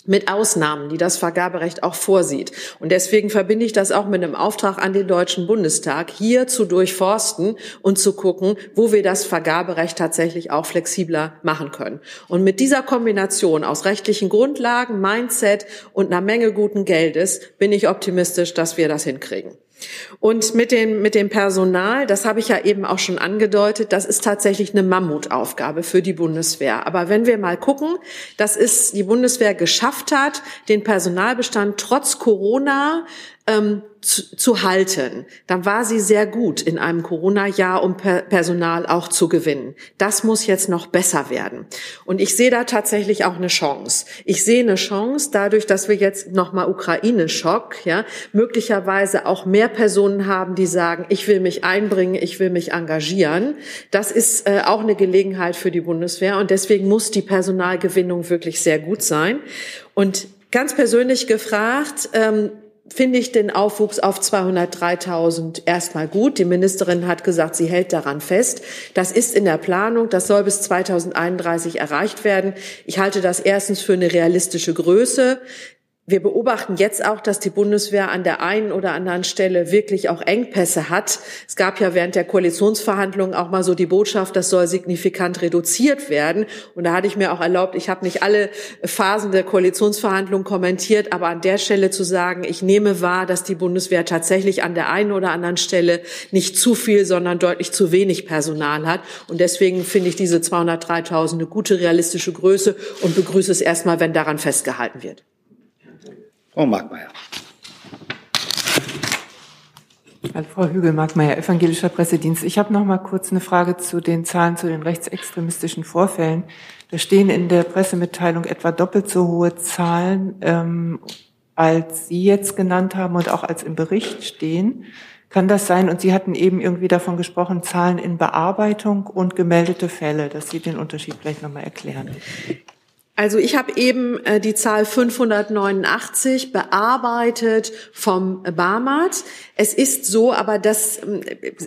mit Ausnahmen, die das Vergaberecht auch vorsieht. Und deswegen verbinde ich das auch mit einem Auftrag an den Deutschen Bundestag, hier zu durchforsten und zu gucken, wo wir das Vergaberecht tatsächlich auch flexibler machen können. Und mit dieser Kombination aus rechtlichen Grundlagen, Mindset und einer Menge guten Geldes bin ich optimistisch, dass wir das hinkriegen. Und mit dem, mit dem Personal, das habe ich ja eben auch schon angedeutet, das ist tatsächlich eine Mammutaufgabe für die Bundeswehr. Aber wenn wir mal gucken, dass es die Bundeswehr geschafft hat, den Personalbestand trotz Corona ähm, zu, zu halten, dann war sie sehr gut in einem Corona-Jahr, um per Personal auch zu gewinnen. Das muss jetzt noch besser werden. Und ich sehe da tatsächlich auch eine Chance. Ich sehe eine Chance dadurch, dass wir jetzt nochmal Ukraine-Schock, ja, möglicherweise auch mehr Personen haben, die sagen, ich will mich einbringen, ich will mich engagieren. Das ist äh, auch eine Gelegenheit für die Bundeswehr. Und deswegen muss die Personalgewinnung wirklich sehr gut sein. Und ganz persönlich gefragt, ähm, finde ich den Aufwuchs auf 203.000 erstmal gut. Die Ministerin hat gesagt, sie hält daran fest. Das ist in der Planung. Das soll bis 2031 erreicht werden. Ich halte das erstens für eine realistische Größe. Wir beobachten jetzt auch, dass die Bundeswehr an der einen oder anderen Stelle wirklich auch Engpässe hat. Es gab ja während der Koalitionsverhandlungen auch mal so die Botschaft, das soll signifikant reduziert werden. Und da hatte ich mir auch erlaubt, ich habe nicht alle Phasen der Koalitionsverhandlungen kommentiert, aber an der Stelle zu sagen, ich nehme wahr, dass die Bundeswehr tatsächlich an der einen oder anderen Stelle nicht zu viel, sondern deutlich zu wenig Personal hat. Und deswegen finde ich diese 203.000 eine gute realistische Größe und begrüße es erstmal, wenn daran festgehalten wird. Frau Markmeier. Frau Hügel, Markmeier, Evangelischer Pressedienst. Ich habe noch mal kurz eine Frage zu den Zahlen zu den rechtsextremistischen Vorfällen. Da stehen in der Pressemitteilung etwa doppelt so hohe Zahlen. Ähm, als Sie jetzt genannt haben und auch als im Bericht stehen. Kann das sein? Und Sie hatten eben irgendwie davon gesprochen, Zahlen in Bearbeitung und gemeldete Fälle, dass Sie den Unterschied vielleicht nochmal erklären. Also ich habe eben äh, die Zahl 589 bearbeitet vom Barmat. Es ist so, aber das ähm,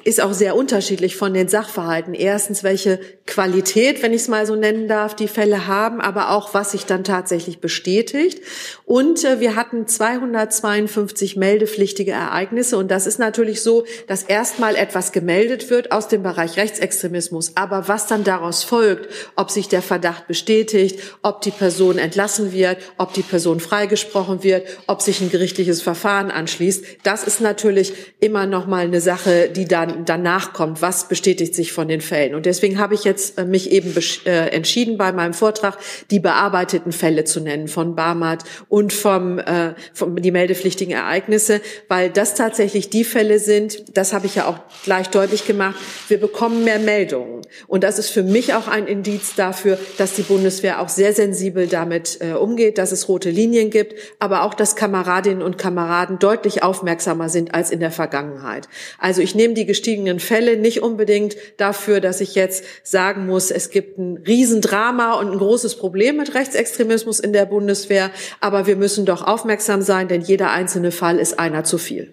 ist auch sehr unterschiedlich von den Sachverhalten. Erstens, welche Qualität, wenn ich es mal so nennen darf, die Fälle haben, aber auch, was sich dann tatsächlich bestätigt. Und äh, wir hatten 252 meldepflichtige Ereignisse. Und das ist natürlich so, dass erstmal etwas gemeldet wird aus dem Bereich Rechtsextremismus. Aber was dann daraus folgt, ob sich der Verdacht bestätigt, ob die Person entlassen wird, ob die Person freigesprochen wird, ob sich ein gerichtliches Verfahren anschließt, das ist natürlich immer noch mal eine Sache, die dann danach kommt. Was bestätigt sich von den Fällen? Und deswegen habe ich jetzt äh, mich eben äh, entschieden, bei meinem Vortrag die bearbeiteten Fälle zu nennen von Barmat und vom, äh, vom die meldepflichtigen Ereignisse, weil das tatsächlich die Fälle sind. Das habe ich ja auch gleich deutlich gemacht. Wir bekommen mehr Meldungen und das ist für mich auch ein Indiz dafür, dass die Bundeswehr auch sehr sensibel damit äh, umgeht, dass es rote Linien gibt, aber auch, dass Kameradinnen und Kameraden deutlich aufmerksamer sind als als in der Vergangenheit. Also ich nehme die gestiegenen Fälle nicht unbedingt dafür, dass ich jetzt sagen muss, es gibt ein Riesendrama und ein großes Problem mit Rechtsextremismus in der Bundeswehr, aber wir müssen doch aufmerksam sein, denn jeder einzelne Fall ist einer zu viel.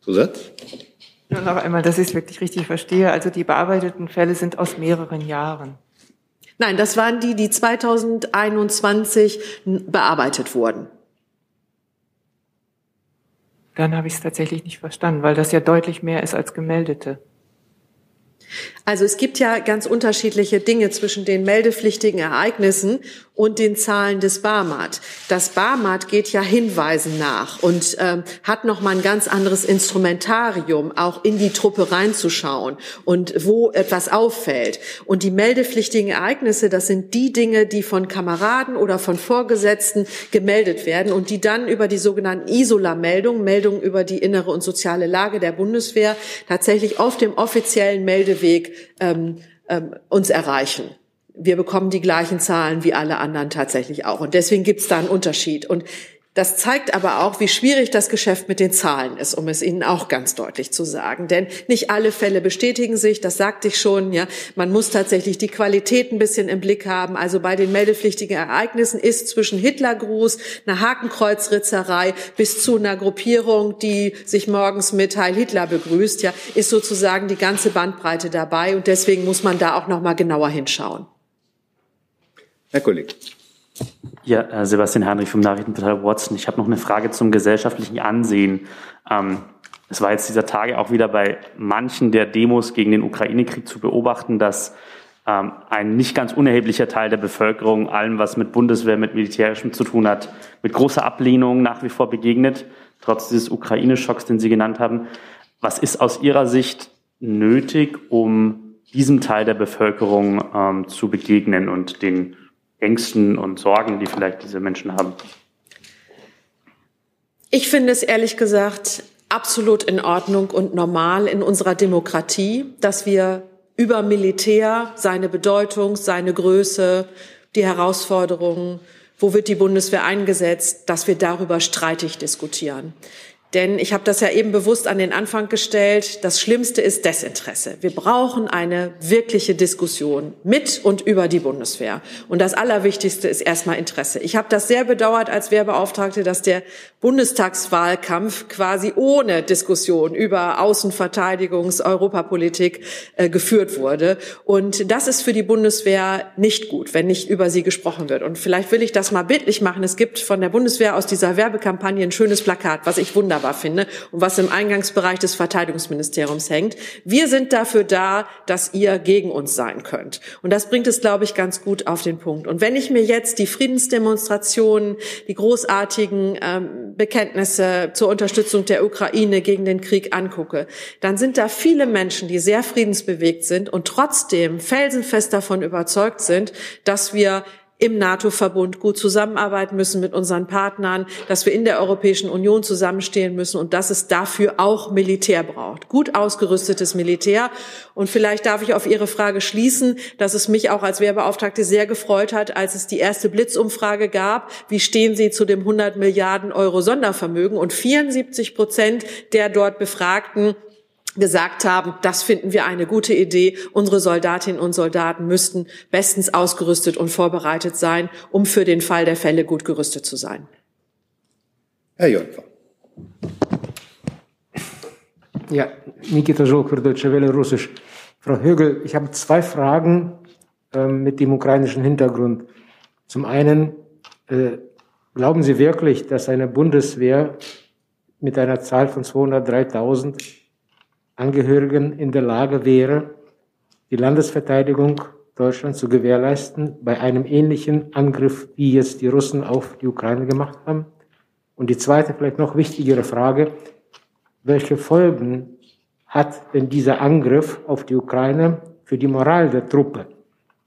Zusatz? Nur noch einmal, dass ich es wirklich richtig verstehe. Also die bearbeiteten Fälle sind aus mehreren Jahren. Nein, das waren die, die 2021 bearbeitet wurden. Dann habe ich es tatsächlich nicht verstanden, weil das ja deutlich mehr ist als gemeldete. Also es gibt ja ganz unterschiedliche Dinge zwischen den meldepflichtigen Ereignissen und den Zahlen des Barmat. Das Barmat geht ja Hinweisen nach und ähm, hat noch mal ein ganz anderes Instrumentarium, auch in die Truppe reinzuschauen und wo etwas auffällt. Und die meldepflichtigen Ereignisse, das sind die Dinge, die von Kameraden oder von Vorgesetzten gemeldet werden und die dann über die sogenannten Isola-Meldungen, Meldungen über die innere und soziale Lage der Bundeswehr, tatsächlich auf dem offiziellen Meldeweg ähm, ähm, uns erreichen wir bekommen die gleichen Zahlen wie alle anderen tatsächlich auch. Und deswegen gibt es da einen Unterschied. Und das zeigt aber auch, wie schwierig das Geschäft mit den Zahlen ist, um es Ihnen auch ganz deutlich zu sagen. Denn nicht alle Fälle bestätigen sich, das sagte ich schon, ja. Man muss tatsächlich die Qualität ein bisschen im Blick haben. Also bei den meldepflichtigen Ereignissen ist zwischen Hitlergruß, einer Hakenkreuzritzerei bis zu einer Gruppierung, die sich morgens mit Heil Hitler begrüßt, ja, ist sozusagen die ganze Bandbreite dabei. Und deswegen muss man da auch noch mal genauer hinschauen. Herr Kollege. Ja, äh, Sebastian Heinrich vom Nachrichtenportal Watson. Ich habe noch eine Frage zum gesellschaftlichen Ansehen. Ähm, es war jetzt dieser Tage auch wieder bei manchen der Demos gegen den Ukraine-Krieg zu beobachten, dass ähm, ein nicht ganz unerheblicher Teil der Bevölkerung allem, was mit Bundeswehr, mit Militärischem zu tun hat, mit großer Ablehnung nach wie vor begegnet, trotz dieses Ukraine-Schocks, den Sie genannt haben. Was ist aus Ihrer Sicht nötig, um diesem Teil der Bevölkerung ähm, zu begegnen und den Ängsten und Sorgen, die vielleicht diese Menschen haben? Ich finde es ehrlich gesagt absolut in Ordnung und normal in unserer Demokratie, dass wir über Militär, seine Bedeutung, seine Größe, die Herausforderungen, wo wird die Bundeswehr eingesetzt, dass wir darüber streitig diskutieren. Denn ich habe das ja eben bewusst an den Anfang gestellt, das Schlimmste ist Desinteresse. Wir brauchen eine wirkliche Diskussion mit und über die Bundeswehr. Und das Allerwichtigste ist erstmal Interesse. Ich habe das sehr bedauert als Wehrbeauftragte, dass der Bundestagswahlkampf quasi ohne Diskussion über Außenverteidigungs-, Europapolitik äh, geführt wurde. Und das ist für die Bundeswehr nicht gut, wenn nicht über sie gesprochen wird. Und vielleicht will ich das mal bildlich machen. Es gibt von der Bundeswehr aus dieser Werbekampagne ein schönes Plakat, was ich wunderbar wunderbar finde und was im Eingangsbereich des Verteidigungsministeriums hängt. Wir sind dafür da, dass ihr gegen uns sein könnt. Und das bringt es, glaube ich, ganz gut auf den Punkt. Und wenn ich mir jetzt die Friedensdemonstrationen, die großartigen ähm, Bekenntnisse zur Unterstützung der Ukraine gegen den Krieg angucke, dann sind da viele Menschen, die sehr friedensbewegt sind und trotzdem felsenfest davon überzeugt sind, dass wir im NATO-Verbund gut zusammenarbeiten müssen mit unseren Partnern, dass wir in der Europäischen Union zusammenstehen müssen und dass es dafür auch Militär braucht. Gut ausgerüstetes Militär. Und vielleicht darf ich auf Ihre Frage schließen, dass es mich auch als Wehrbeauftragte sehr gefreut hat, als es die erste Blitzumfrage gab. Wie stehen Sie zu dem 100 Milliarden Euro Sondervermögen? Und 74 Prozent der dort Befragten gesagt haben, das finden wir eine gute Idee. Unsere Soldatinnen und Soldaten müssten bestens ausgerüstet und vorbereitet sein, um für den Fall der Fälle gut gerüstet zu sein. Herr Jolfer. Ja, Nikita Jolk für Deutsche Welle Russisch. Frau Högel, ich habe zwei Fragen äh, mit dem ukrainischen Hintergrund. Zum einen, äh, glauben Sie wirklich, dass eine Bundeswehr mit einer Zahl von 203.000 Angehörigen in der Lage wäre, die Landesverteidigung Deutschlands zu gewährleisten bei einem ähnlichen Angriff, wie jetzt die Russen auf die Ukraine gemacht haben? Und die zweite, vielleicht noch wichtigere Frage, welche Folgen hat denn dieser Angriff auf die Ukraine für die Moral der Truppe?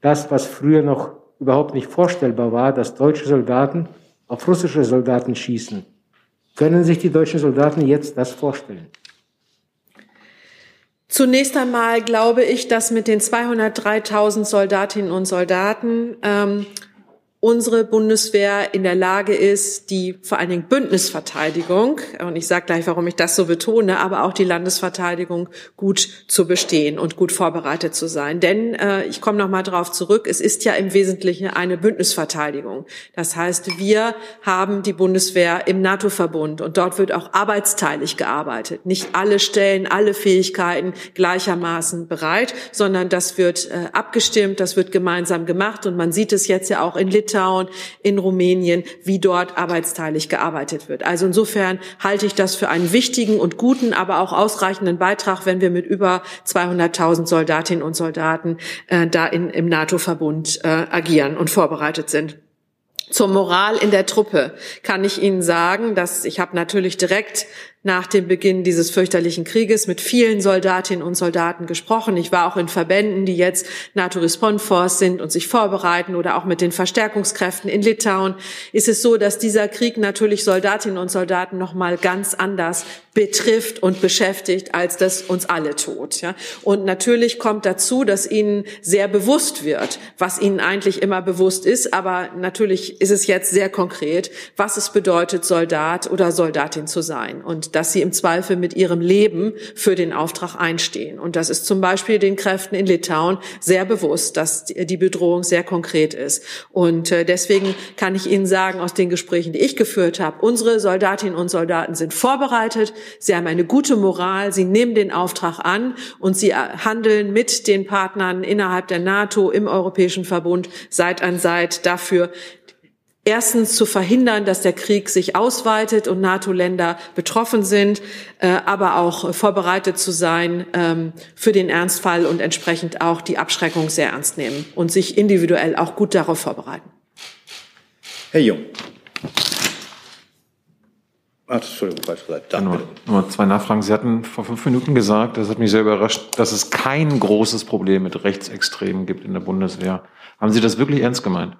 Das, was früher noch überhaupt nicht vorstellbar war, dass deutsche Soldaten auf russische Soldaten schießen. Können sich die deutschen Soldaten jetzt das vorstellen? Zunächst einmal glaube ich, dass mit den 203.000 Soldatinnen und Soldaten ähm, unsere Bundeswehr in der Lage ist, die vor allen Dingen Bündnisverteidigung, und ich sage gleich, warum ich das so betone, aber auch die Landesverteidigung gut zu bestehen und gut vorbereitet zu sein. Denn äh, ich komme noch mal darauf zurück, es ist ja im Wesentlichen eine Bündnisverteidigung. Das heißt, wir haben die Bundeswehr im NATO-Verbund und dort wird auch arbeitsteilig gearbeitet. Nicht alle Stellen, alle Fähigkeiten gleichermaßen bereit, sondern das wird äh, abgestimmt, das wird gemeinsam gemacht und man sieht es jetzt ja auch in Litauen, Litauen, in Rumänien, wie dort arbeitsteilig gearbeitet wird. Also insofern halte ich das für einen wichtigen und guten, aber auch ausreichenden Beitrag, wenn wir mit über 200.000 Soldatinnen und Soldaten äh, da in, im NATO-Verbund äh, agieren und vorbereitet sind. Zur Moral in der Truppe kann ich Ihnen sagen, dass ich habe natürlich direkt nach dem Beginn dieses fürchterlichen Krieges mit vielen Soldatinnen und Soldaten gesprochen. Ich war auch in Verbänden, die jetzt NATO Response Force sind und sich vorbereiten oder auch mit den Verstärkungskräften in Litauen. Ist es so, dass dieser Krieg natürlich Soldatinnen und Soldaten noch mal ganz anders betrifft und beschäftigt, als das uns alle tut. Ja? Und natürlich kommt dazu, dass ihnen sehr bewusst wird, was ihnen eigentlich immer bewusst ist, aber natürlich ist es jetzt sehr konkret, was es bedeutet, Soldat oder Soldatin zu sein. Und dass sie im Zweifel mit ihrem Leben für den Auftrag einstehen. Und das ist zum Beispiel den Kräften in Litauen sehr bewusst, dass die Bedrohung sehr konkret ist. Und äh, deswegen kann ich Ihnen sagen, aus den Gesprächen, die ich geführt habe, unsere Soldatinnen und Soldaten sind vorbereitet, sie haben eine gute Moral, sie nehmen den Auftrag an und sie äh, handeln mit den Partnern innerhalb der NATO, im Europäischen Verbund Seit an Seit dafür, erstens zu verhindern, dass der Krieg sich ausweitet und NATO-Länder betroffen sind, äh, aber auch vorbereitet zu sein ähm, für den Ernstfall und entsprechend auch die Abschreckung sehr ernst nehmen und sich individuell auch gut darauf vorbereiten. Herr Jung. Ach, Entschuldigung, falsch gesagt. Da, nur, nur zwei Nachfragen. Sie hatten vor fünf Minuten gesagt, das hat mich sehr überrascht, dass es kein großes Problem mit Rechtsextremen gibt in der Bundeswehr. Haben Sie das wirklich ernst gemeint?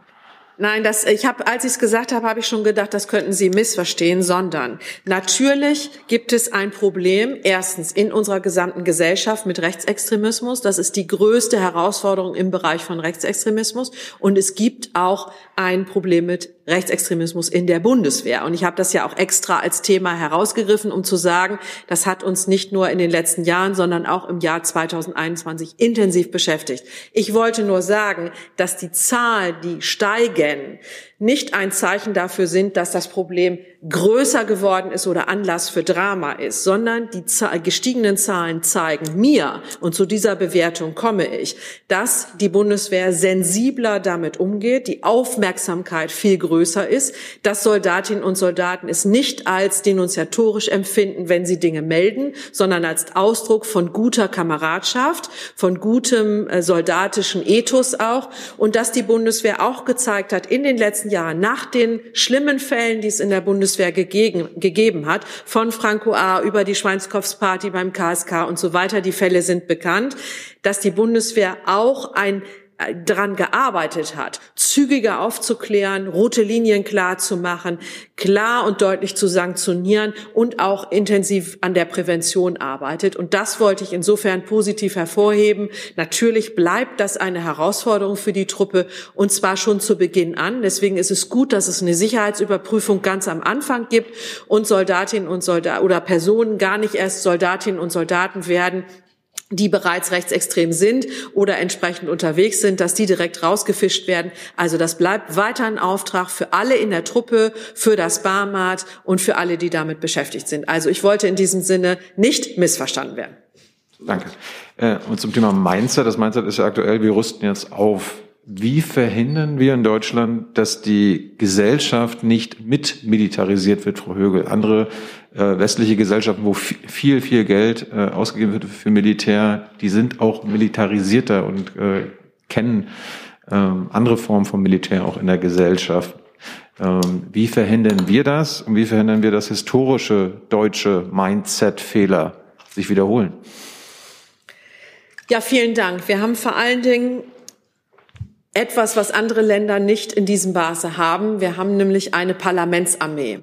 Nein, das, ich habe, als ich es gesagt habe, habe ich schon gedacht, das könnten Sie missverstehen, sondern natürlich gibt es ein Problem, erstens in unserer gesamten Gesellschaft mit Rechtsextremismus. Das ist die größte Herausforderung im Bereich von Rechtsextremismus. Und es gibt auch ein Problem mit Rechtsextremismus in der Bundeswehr. Und ich habe das ja auch extra als Thema herausgegriffen, um zu sagen, das hat uns nicht nur in den letzten Jahren, sondern auch im Jahr 2021 intensiv beschäftigt. Ich wollte nur sagen, dass die Zahl, die steigen, nicht ein Zeichen dafür sind, dass das Problem größer geworden ist oder Anlass für Drama ist, sondern die gestiegenen Zahlen zeigen mir, und zu dieser Bewertung komme ich, dass die Bundeswehr sensibler damit umgeht, die Aufmerksamkeit viel größer ist, dass Soldatinnen und Soldaten es nicht als denunziatorisch empfinden, wenn sie Dinge melden, sondern als Ausdruck von guter Kameradschaft, von gutem äh, soldatischen Ethos auch, und dass die Bundeswehr auch gezeigt hat in den letzten Jahren, nach den schlimmen Fällen, die es in der Bundeswehr gegeben, gegeben hat, von Franco A. über die Schweinskopfsparty beim KSK und so weiter, die Fälle sind bekannt, dass die Bundeswehr auch ein daran gearbeitet hat, zügiger aufzuklären, rote Linien klar zu machen, klar und deutlich zu sanktionieren und auch intensiv an der Prävention arbeitet. Und das wollte ich insofern positiv hervorheben. Natürlich bleibt das eine Herausforderung für die Truppe und zwar schon zu Beginn an. Deswegen ist es gut, dass es eine Sicherheitsüberprüfung ganz am Anfang gibt und Soldatinnen und Soldaten oder Personen gar nicht erst Soldatinnen und Soldaten werden, die bereits rechtsextrem sind oder entsprechend unterwegs sind, dass die direkt rausgefischt werden. Also das bleibt weiter ein Auftrag für alle in der Truppe, für das Barmat und für alle, die damit beschäftigt sind. Also ich wollte in diesem Sinne nicht missverstanden werden. Danke. Äh, und zum Thema Mindset. Das Mindset ist ja aktuell, wir rüsten jetzt auf. Wie verhindern wir in Deutschland, dass die Gesellschaft nicht mitmilitarisiert wird, Frau Högel? Andere äh, westliche Gesellschaften, wo viel, viel Geld äh, ausgegeben wird für Militär, die sind auch militarisierter und äh, kennen ähm, andere Formen von Militär auch in der Gesellschaft. Ähm, wie verhindern wir das und wie verhindern wir, dass historische deutsche Mindset-Fehler sich wiederholen? Ja, vielen Dank. Wir haben vor allen Dingen etwas, was andere Länder nicht in diesem Maße haben. Wir haben nämlich eine Parlamentsarmee.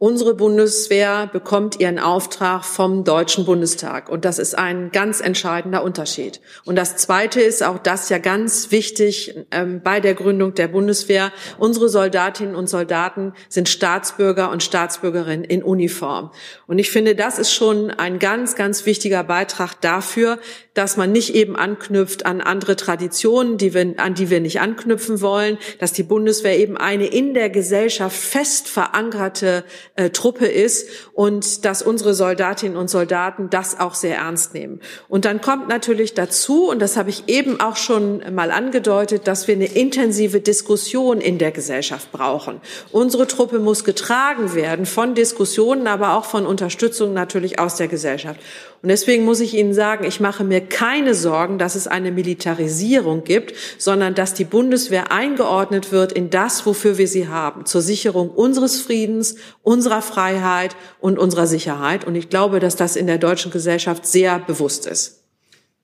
Unsere Bundeswehr bekommt ihren Auftrag vom Deutschen Bundestag. Und das ist ein ganz entscheidender Unterschied. Und das Zweite ist auch das ja ganz wichtig ähm, bei der Gründung der Bundeswehr. Unsere Soldatinnen und Soldaten sind Staatsbürger und Staatsbürgerinnen in Uniform. Und ich finde, das ist schon ein ganz, ganz wichtiger Beitrag dafür, dass man nicht eben anknüpft an andere Traditionen, die wir, an die wir nicht anknüpfen wollen, dass die Bundeswehr eben eine in der Gesellschaft fest verankerte äh, Truppe ist und dass unsere Soldatinnen und Soldaten das auch sehr ernst nehmen. Und dann kommt natürlich dazu, und das habe ich eben auch schon mal angedeutet, dass wir eine intensive Diskussion in der Gesellschaft brauchen. Unsere Truppe muss getragen werden von Diskussionen, aber auch von Unterstützung natürlich aus der Gesellschaft. Und deswegen muss ich Ihnen sagen, ich mache mir keine Sorgen, dass es eine Militarisierung gibt, sondern dass die Bundeswehr eingeordnet wird in das, wofür wir sie haben, zur Sicherung unseres Friedens, unserer Freiheit und unserer Sicherheit. Und ich glaube, dass das in der deutschen Gesellschaft sehr bewusst ist.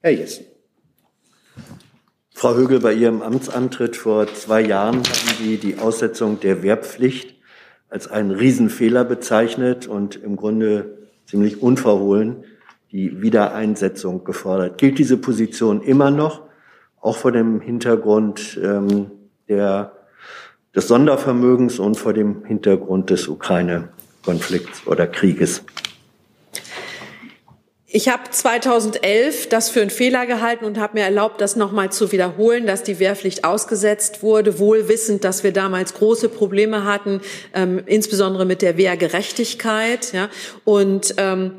Herr Jessen. Frau Högel, bei Ihrem Amtsantritt vor zwei Jahren haben Sie die Aussetzung der Wehrpflicht als einen Riesenfehler bezeichnet und im Grunde ziemlich unverhohlen die Wiedereinsetzung gefordert. Gilt diese Position immer noch, auch vor dem Hintergrund ähm, der, des Sondervermögens und vor dem Hintergrund des Ukraine-Konflikts oder Krieges? Ich habe 2011 das für einen Fehler gehalten und habe mir erlaubt, das nochmal zu wiederholen, dass die Wehrpflicht ausgesetzt wurde, wohl wissend, dass wir damals große Probleme hatten, ähm, insbesondere mit der Wehrgerechtigkeit. Ja. Und ähm,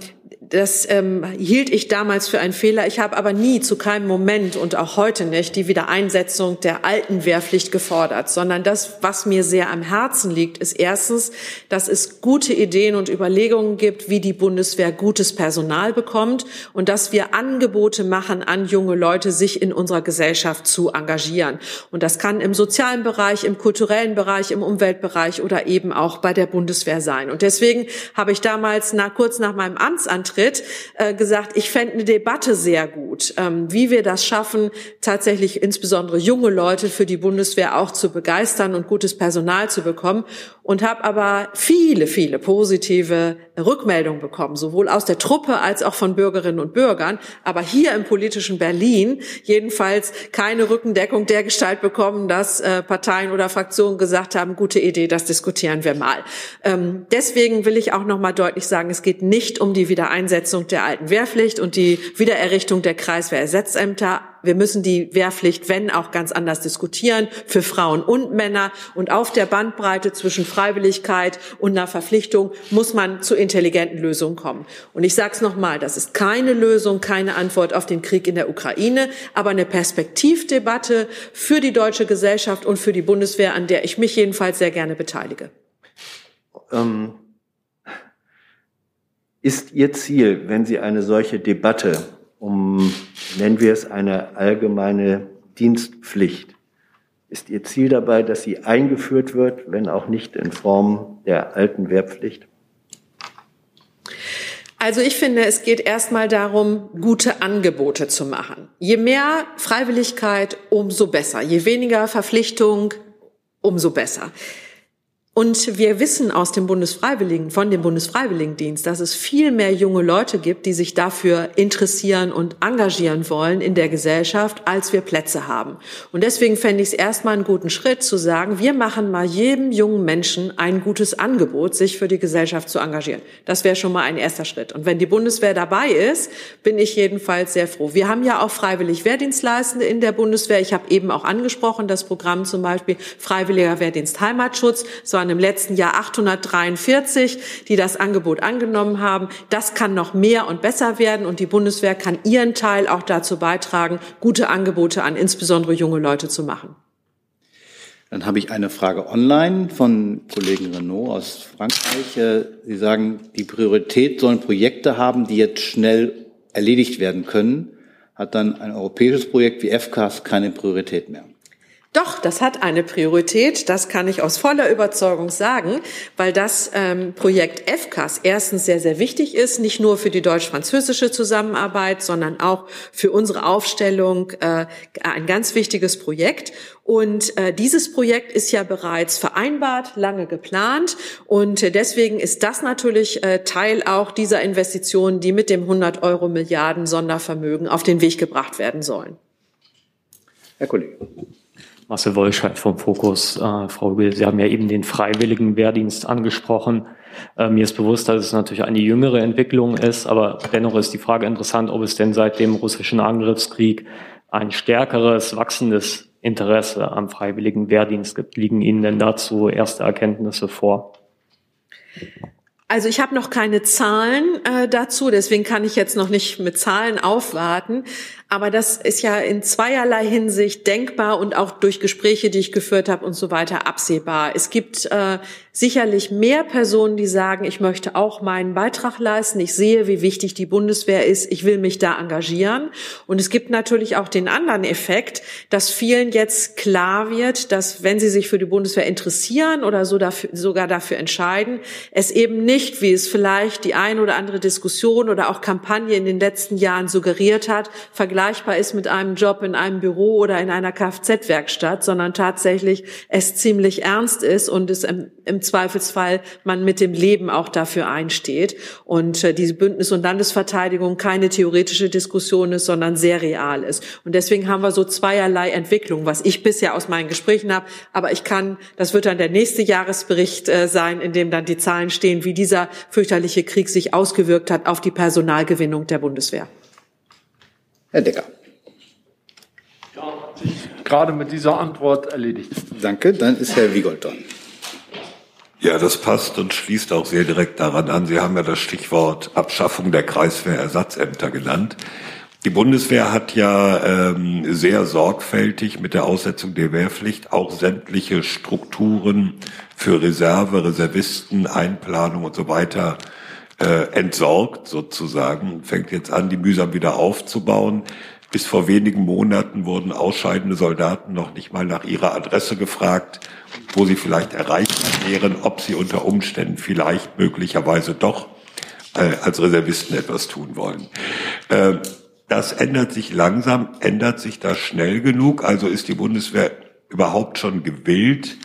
das ähm, hielt ich damals für einen Fehler. Ich habe aber nie zu keinem Moment und auch heute nicht die Wiedereinsetzung der alten Wehrpflicht gefordert, sondern das, was mir sehr am Herzen liegt, ist erstens, dass es gute Ideen und Überlegungen gibt, wie die Bundeswehr gutes Personal bekommt und dass wir Angebote machen an junge Leute, sich in unserer Gesellschaft zu engagieren. Und das kann im sozialen Bereich, im kulturellen Bereich, im Umweltbereich oder eben auch bei der Bundeswehr sein. Und deswegen habe ich damals nach, kurz nach meinem Amtsantritt Antritt äh, gesagt, ich fände eine Debatte sehr gut, ähm, wie wir das schaffen, tatsächlich insbesondere junge Leute für die Bundeswehr auch zu begeistern und gutes Personal zu bekommen. Und habe aber viele, viele positive Rückmeldungen bekommen, sowohl aus der Truppe als auch von Bürgerinnen und Bürgern. Aber hier im politischen Berlin jedenfalls keine Rückendeckung der Gestalt bekommen, dass äh, Parteien oder Fraktionen gesagt haben, gute Idee, das diskutieren wir mal. Ähm, deswegen will ich auch noch mal deutlich sagen, es geht nicht um die Wiedereinsetzung Einsetzung der alten Wehrpflicht und die Wiedererrichtung der Kreiswehrersatzämter. Wir müssen die Wehrpflicht, wenn auch ganz anders diskutieren, für Frauen und Männer. Und auf der Bandbreite zwischen Freiwilligkeit und einer Verpflichtung muss man zu intelligenten Lösungen kommen. Und ich sage es nochmal, das ist keine Lösung, keine Antwort auf den Krieg in der Ukraine, aber eine Perspektivdebatte für die deutsche Gesellschaft und für die Bundeswehr, an der ich mich jedenfalls sehr gerne beteilige. Ähm ist Ihr Ziel, wenn Sie eine solche Debatte um, nennen wir es eine allgemeine Dienstpflicht, ist Ihr Ziel dabei, dass sie eingeführt wird, wenn auch nicht in Form der alten Wehrpflicht? Also ich finde, es geht erstmal darum, gute Angebote zu machen. Je mehr Freiwilligkeit, umso besser. Je weniger Verpflichtung, umso besser. Und wir wissen aus dem Bundesfreiwilligen, von dem Bundesfreiwilligendienst, dass es viel mehr junge Leute gibt, die sich dafür interessieren und engagieren wollen in der Gesellschaft, als wir Plätze haben. Und deswegen fände ich es erstmal einen guten Schritt zu sagen, wir machen mal jedem jungen Menschen ein gutes Angebot, sich für die Gesellschaft zu engagieren. Das wäre schon mal ein erster Schritt. Und wenn die Bundeswehr dabei ist, bin ich jedenfalls sehr froh. Wir haben ja auch freiwillig Wehrdienstleistende in der Bundeswehr. Ich habe eben auch angesprochen, das Programm zum Beispiel Freiwilliger Wehrdienst Heimatschutz. Es waren im letzten Jahr 843, die das Angebot angenommen haben. Das kann noch mehr und besser werden und die Bundeswehr kann ihren Teil auch dazu beitragen, gute Angebote an insbesondere junge Leute zu machen. Dann habe ich eine Frage online von Kollegen Renault aus Frankreich. Äh, Sie sagen, die Priorität sollen Projekte haben, die jetzt schnell erledigt werden können. Hat dann ein europäisches Projekt wie FCAS keine Priorität mehr? Doch, das hat eine Priorität, das kann ich aus voller Überzeugung sagen, weil das ähm, Projekt FCAS erstens sehr, sehr wichtig ist, nicht nur für die deutsch-französische Zusammenarbeit, sondern auch für unsere Aufstellung äh, ein ganz wichtiges Projekt. Und äh, dieses Projekt ist ja bereits vereinbart, lange geplant. Und äh, deswegen ist das natürlich äh, Teil auch dieser Investitionen, die mit dem 100 Euro Milliarden Sondervermögen auf den Weg gebracht werden sollen. Herr Kollege. Marcel Wolscheid vom Fokus. Äh, Frau Hübel, Sie haben ja eben den freiwilligen Wehrdienst angesprochen. Äh, mir ist bewusst, dass es natürlich eine jüngere Entwicklung ist, aber dennoch ist die Frage interessant, ob es denn seit dem russischen Angriffskrieg ein stärkeres, wachsendes Interesse am freiwilligen Wehrdienst gibt. Liegen Ihnen denn dazu erste Erkenntnisse vor? Also ich habe noch keine Zahlen äh, dazu, deswegen kann ich jetzt noch nicht mit Zahlen aufwarten. Aber das ist ja in zweierlei Hinsicht denkbar und auch durch Gespräche, die ich geführt habe und so weiter absehbar. Es gibt äh, sicherlich mehr Personen, die sagen, ich möchte auch meinen Beitrag leisten. Ich sehe, wie wichtig die Bundeswehr ist. Ich will mich da engagieren. Und es gibt natürlich auch den anderen Effekt, dass vielen jetzt klar wird, dass wenn sie sich für die Bundeswehr interessieren oder so dafür, sogar dafür entscheiden, es eben nicht, wie es vielleicht die ein oder andere Diskussion oder auch Kampagne in den letzten Jahren suggeriert hat, ist mit einem Job in einem Büro oder in einer Kfz-Werkstatt, sondern tatsächlich es ziemlich ernst ist und es im, im Zweifelsfall man mit dem Leben auch dafür einsteht. Und äh, diese Bündnis- und Landesverteidigung keine theoretische Diskussion ist, sondern sehr real ist. Und deswegen haben wir so zweierlei Entwicklung, was ich bisher aus meinen Gesprächen habe. Aber ich kann, das wird dann der nächste Jahresbericht äh, sein, in dem dann die Zahlen stehen, wie dieser fürchterliche Krieg sich ausgewirkt hat auf die Personalgewinnung der Bundeswehr. Herr Decker. Ja, hat sich gerade mit dieser Antwort erledigt. Danke, dann ist Herr Wiegold dran. Ja, das passt und schließt auch sehr direkt daran an. Sie haben ja das Stichwort Abschaffung der Kreiswehrersatzämter genannt. Die Bundeswehr hat ja ähm, sehr sorgfältig mit der Aussetzung der Wehrpflicht auch sämtliche Strukturen für Reserve, Reservisten, Einplanung und so weiter äh, entsorgt sozusagen, fängt jetzt an, die mühsam wieder aufzubauen. Bis vor wenigen Monaten wurden ausscheidende Soldaten noch nicht mal nach ihrer Adresse gefragt, wo sie vielleicht erreichbar wären, ob sie unter Umständen vielleicht möglicherweise doch äh, als Reservisten etwas tun wollen. Äh, das ändert sich langsam, ändert sich das schnell genug? Also ist die Bundeswehr überhaupt schon gewillt,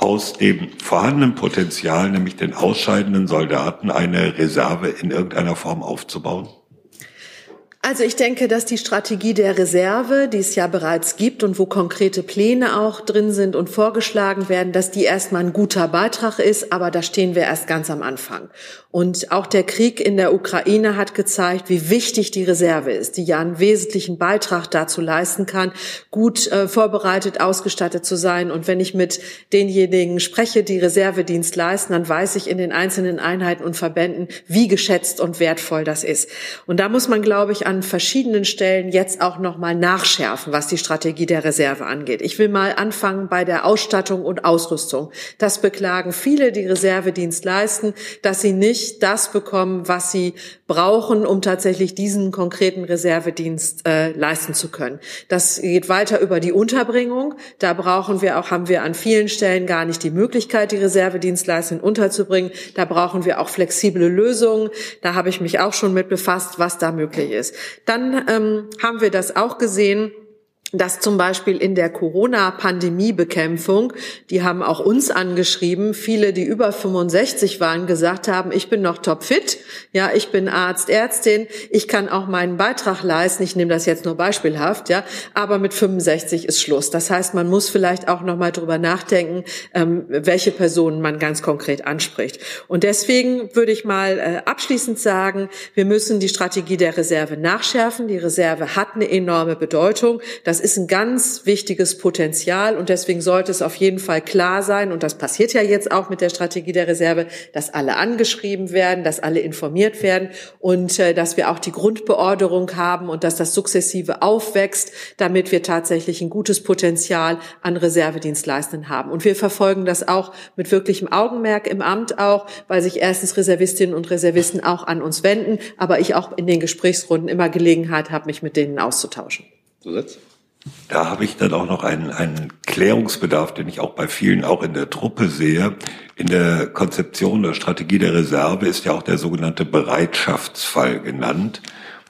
aus dem vorhandenen Potenzial, nämlich den ausscheidenden Soldaten, eine Reserve in irgendeiner Form aufzubauen? Also ich denke, dass die Strategie der Reserve, die es ja bereits gibt und wo konkrete Pläne auch drin sind und vorgeschlagen werden, dass die erstmal ein guter Beitrag ist, aber da stehen wir erst ganz am Anfang. Und auch der Krieg in der Ukraine hat gezeigt, wie wichtig die Reserve ist, die ja einen wesentlichen Beitrag dazu leisten kann, gut äh, vorbereitet, ausgestattet zu sein. Und wenn ich mit denjenigen spreche, die Reservedienst leisten, dann weiß ich in den einzelnen Einheiten und Verbänden, wie geschätzt und wertvoll das ist. Und da muss man, glaube ich, an verschiedenen Stellen jetzt auch noch mal nachschärfen, was die Strategie der Reserve angeht. Ich will mal anfangen bei der Ausstattung und Ausrüstung. Das beklagen viele, die Reservedienst leisten, dass sie nicht das bekommen, was sie brauchen, um tatsächlich diesen konkreten Reservedienst äh, leisten zu können. Das geht weiter über die Unterbringung. Da brauchen wir auch, haben wir an vielen Stellen gar nicht die Möglichkeit, die Reservedienstleistungen unterzubringen. Da brauchen wir auch flexible Lösungen. Da habe ich mich auch schon mit befasst, was da möglich ist. Dann ähm, haben wir das auch gesehen dass zum Beispiel in der Corona-Pandemie-Bekämpfung, die haben auch uns angeschrieben, viele, die über 65 waren, gesagt haben, ich bin noch topfit, ja, ich bin Arzt, Ärztin, ich kann auch meinen Beitrag leisten, ich nehme das jetzt nur beispielhaft, ja, aber mit 65 ist Schluss. Das heißt, man muss vielleicht auch noch mal drüber nachdenken, ähm, welche Personen man ganz konkret anspricht. Und deswegen würde ich mal äh, abschließend sagen, wir müssen die Strategie der Reserve nachschärfen. Die Reserve hat eine enorme Bedeutung. Das ist ein ganz wichtiges Potenzial und deswegen sollte es auf jeden Fall klar sein, und das passiert ja jetzt auch mit der Strategie der Reserve, dass alle angeschrieben werden, dass alle informiert werden und äh, dass wir auch die Grundbeorderung haben und dass das sukzessive aufwächst, damit wir tatsächlich ein gutes Potenzial an Reservedienstleistenden haben. Und wir verfolgen das auch mit wirklichem Augenmerk im Amt auch, weil sich erstens Reservistinnen und Reservisten auch an uns wenden, aber ich auch in den Gesprächsrunden immer Gelegenheit habe, mich mit denen auszutauschen. Zusatz? Da habe ich dann auch noch einen, einen Klärungsbedarf, den ich auch bei vielen auch in der Truppe sehe. In der Konzeption der Strategie der Reserve ist ja auch der sogenannte Bereitschaftsfall genannt,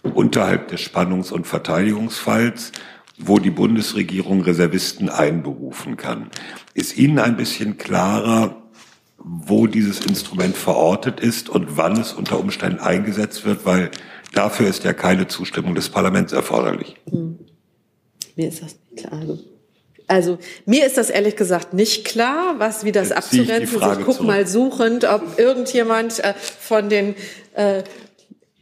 unterhalb des Spannungs- und Verteidigungsfalls, wo die Bundesregierung Reservisten einberufen kann. Ist Ihnen ein bisschen klarer, wo dieses Instrument verortet ist und wann es unter Umständen eingesetzt wird, weil dafür ist ja keine Zustimmung des Parlaments erforderlich. Hm. Mir ist das nicht klar. Also, mir ist das ehrlich gesagt nicht klar, was wie das abzugrenzen ist. Ich gucke mal suchend, ob irgendjemand äh, von den äh,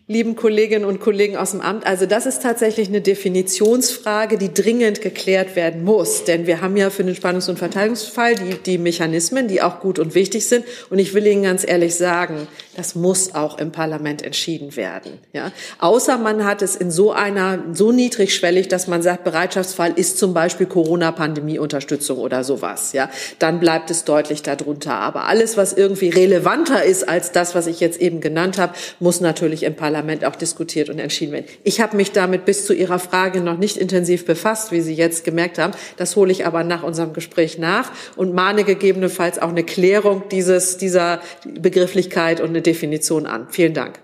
lieben Kolleginnen und Kollegen aus dem Amt. Also das ist tatsächlich eine Definitionsfrage, die dringend geklärt werden muss. Denn wir haben ja für den Spannungs- und Verteidigungsfall die, die Mechanismen, die auch gut und wichtig sind. Und ich will Ihnen ganz ehrlich sagen, das muss auch im Parlament entschieden werden. Ja? Außer man hat es in so einer, so niedrigschwellig, dass man sagt, Bereitschaftsfall ist zum Beispiel Corona-Pandemie-Unterstützung oder sowas. Ja? Dann bleibt es deutlich darunter. Aber alles, was irgendwie relevanter ist als das, was ich jetzt eben genannt habe, muss natürlich im Parlament auch diskutiert und entschieden werden. Ich habe mich damit bis zu Ihrer Frage noch nicht intensiv befasst, wie Sie jetzt gemerkt haben. Das hole ich aber nach unserem Gespräch nach und mahne gegebenenfalls auch eine Klärung dieses, dieser Begrifflichkeit und eine Definition an. Vielen Dank.